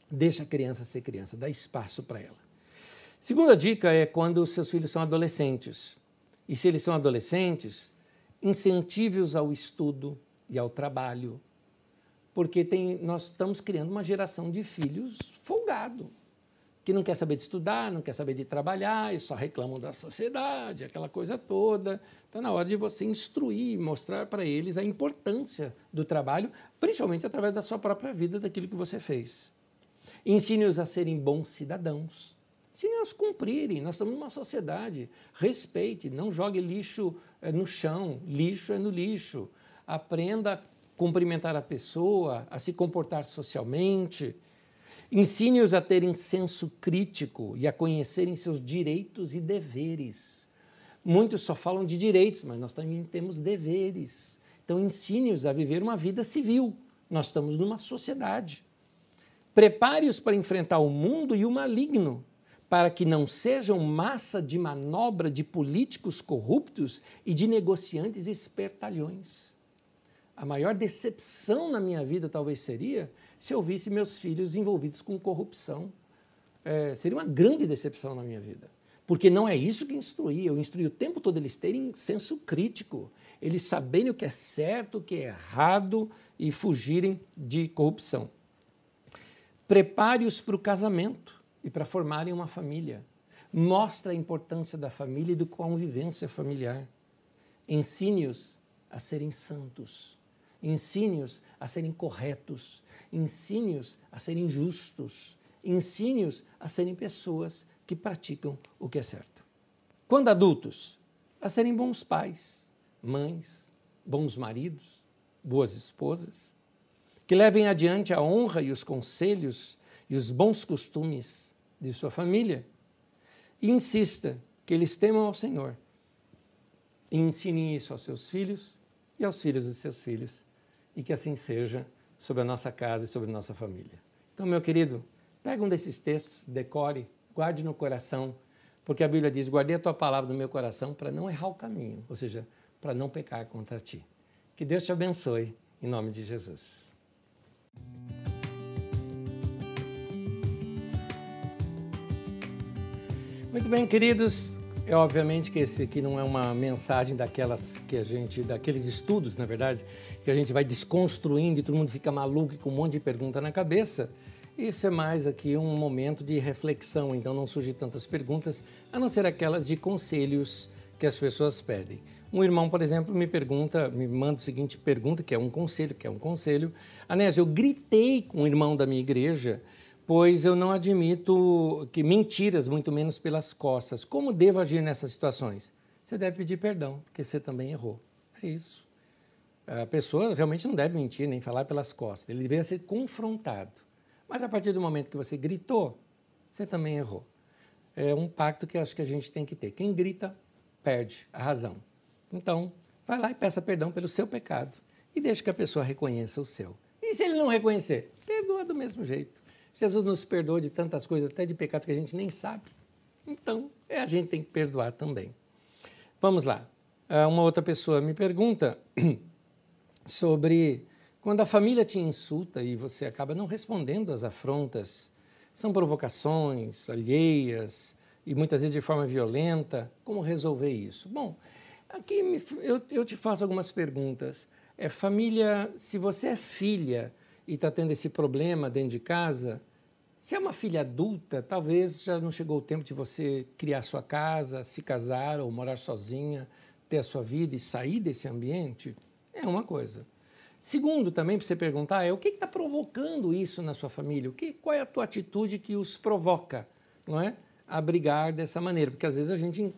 deixa a criança ser criança, dá espaço para ela. Segunda dica é quando os seus filhos são adolescentes. E se eles são adolescentes, incentive-os ao estudo e ao trabalho. Porque tem, nós estamos criando uma geração de filhos folgado que não quer saber de estudar, não quer saber de trabalhar e só reclamam da sociedade, aquela coisa toda. Está na hora de você instruir, mostrar para eles a importância do trabalho, principalmente através da sua própria vida, daquilo que você fez. Ensine-os a serem bons cidadãos. Ensine-os a cumprirem. Nós estamos numa sociedade. Respeite, não jogue lixo eh, no chão. Lixo é no lixo. Aprenda a cumprimentar a pessoa, a se comportar socialmente. Ensine-os a terem senso crítico e a conhecerem seus direitos e deveres. Muitos só falam de direitos, mas nós também temos deveres. Então, ensine-os a viver uma vida civil. Nós estamos numa sociedade. Prepare-os para enfrentar o mundo e o maligno, para que não sejam massa de manobra de políticos corruptos e de negociantes espertalhões. A maior decepção na minha vida talvez seria se eu visse meus filhos envolvidos com corrupção. É, seria uma grande decepção na minha vida. Porque não é isso que instruí. Eu instruí o tempo todo eles terem senso crítico, eles saberem o que é certo, o que é errado e fugirem de corrupção. Prepare-os para o casamento e para formarem uma família. Mostre a importância da família e da convivência familiar. Ensine-os a serem santos Ensine-os a serem corretos, ensine-os a serem justos, ensine-os a serem pessoas que praticam o que é certo. Quando adultos, a serem bons pais, mães, bons maridos, boas esposas, que levem adiante a honra e os conselhos e os bons costumes de sua família. E insista que eles temam ao Senhor. E ensinem isso aos seus filhos e aos filhos de seus filhos e que assim seja sobre a nossa casa e sobre a nossa família. Então, meu querido, pega um desses textos, decore, guarde no coração, porque a Bíblia diz: guardei a tua palavra no meu coração para não errar o caminho, ou seja, para não pecar contra ti. Que Deus te abençoe, em nome de Jesus. Muito bem, queridos, é obviamente que esse aqui não é uma mensagem daquelas que a gente, daqueles estudos, na verdade, que a gente vai desconstruindo e todo mundo fica maluco com um monte de pergunta na cabeça. Isso é mais aqui um momento de reflexão, então não surgem tantas perguntas, a não ser aquelas de conselhos que as pessoas pedem. Um irmão, por exemplo, me pergunta, me manda o seguinte pergunta, que é um conselho, que é um conselho. Anésio, eu gritei com um irmão da minha igreja, pois eu não admito que mentiras, muito menos pelas costas. Como devo agir nessas situações? Você deve pedir perdão, porque você também errou. É isso. A pessoa realmente não deve mentir nem falar pelas costas. Ele deveria ser confrontado. Mas a partir do momento que você gritou, você também errou. É um pacto que acho que a gente tem que ter. Quem grita, perde a razão. Então, vai lá e peça perdão pelo seu pecado e deixe que a pessoa reconheça o seu. E se ele não reconhecer, perdoa do mesmo jeito. Jesus nos perdoa de tantas coisas, até de pecados que a gente nem sabe. Então, é, a gente tem que perdoar também. Vamos lá. Ah, uma outra pessoa me pergunta sobre quando a família te insulta e você acaba não respondendo às afrontas, são provocações alheias e muitas vezes de forma violenta, como resolver isso? Bom, aqui eu, eu te faço algumas perguntas. É família, se você é filha e está tendo esse problema dentro de casa, se é uma filha adulta, talvez já não chegou o tempo de você criar sua casa, se casar ou morar sozinha, ter a sua vida e sair desse ambiente, é uma coisa. Segundo, também para você perguntar, é o que está provocando isso na sua família? O que, qual é a tua atitude que os provoca, não é? A brigar dessa maneira, porque às vezes a gente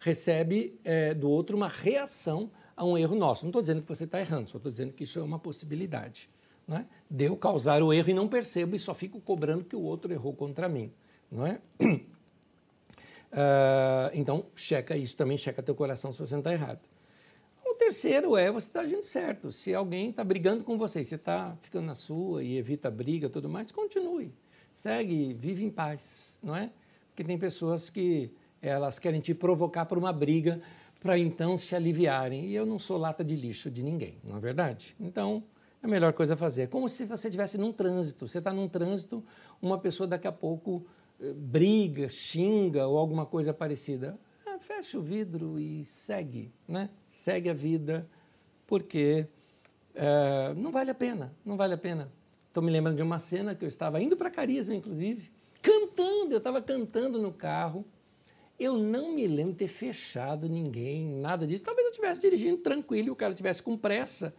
recebe é, do outro uma reação a um erro nosso. Não estou dizendo que você está errando, só estou dizendo que isso é uma possibilidade. Não é? De eu causar o erro e não percebo e só fico cobrando que o outro errou contra mim. Não é? Uh, então, checa isso também, checa teu coração se você não está errado. O terceiro é você está agindo certo. Se alguém está brigando com você você está ficando na sua e evita a briga tudo mais, continue. Segue, vive em paz, não é? Porque tem pessoas que elas querem te provocar por uma briga para então se aliviarem. E eu não sou lata de lixo de ninguém, não é verdade? Então, a melhor coisa a fazer. É como se você estivesse num trânsito. Você está num trânsito, uma pessoa daqui a pouco eh, briga, xinga ou alguma coisa parecida fecha o vidro e segue, né? Segue a vida, porque é, não vale a pena, não vale a pena. Estou me lembrando de uma cena que eu estava indo para Carisma, inclusive, cantando, eu estava cantando no carro. Eu não me lembro de ter fechado ninguém, nada disso. Talvez eu estivesse dirigindo tranquilo e o cara estivesse com pressa.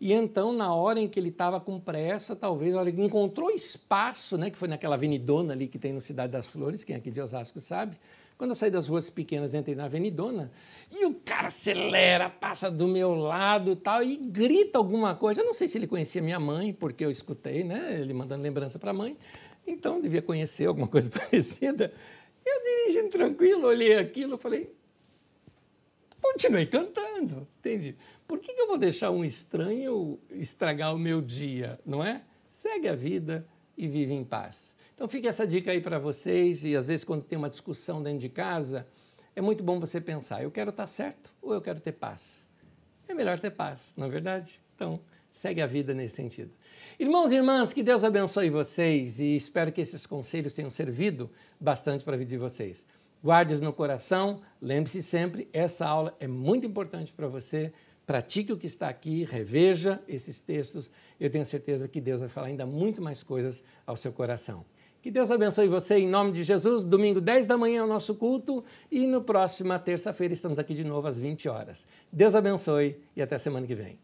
E então, na hora em que ele estava com pressa, talvez, a hora que encontrou espaço, né, que foi naquela avenidona ali que tem no Cidade das Flores, quem aqui de Osasco sabe, quando eu saí das ruas pequenas, entrei na Avenidona e o cara acelera, passa do meu lado tal, e grita alguma coisa. Eu não sei se ele conhecia minha mãe, porque eu escutei, né? Ele mandando lembrança para a mãe. Então, devia conhecer alguma coisa parecida. Eu dirigindo tranquilo, olhei aquilo, falei, continuei cantando, entende? Por que, eu vou deixar um estranho estragar o meu dia, não é? Segue a vida e vive em paz. Então fica essa dica aí para vocês e às vezes quando tem uma discussão dentro de casa, é muito bom você pensar, eu quero estar certo ou eu quero ter paz? É melhor ter paz, não é verdade? Então, segue a vida nesse sentido. Irmãos e irmãs, que Deus abençoe vocês e espero que esses conselhos tenham servido bastante para a vida de vocês. Guarde-os no coração, lembre-se sempre, essa aula é muito importante para você. Pratique o que está aqui, reveja esses textos. Eu tenho certeza que Deus vai falar ainda muito mais coisas ao seu coração. Que Deus abençoe você em nome de Jesus. Domingo, 10 da manhã, é o nosso culto. E no próxima terça-feira estamos aqui de novo às 20 horas. Deus abençoe e até semana que vem.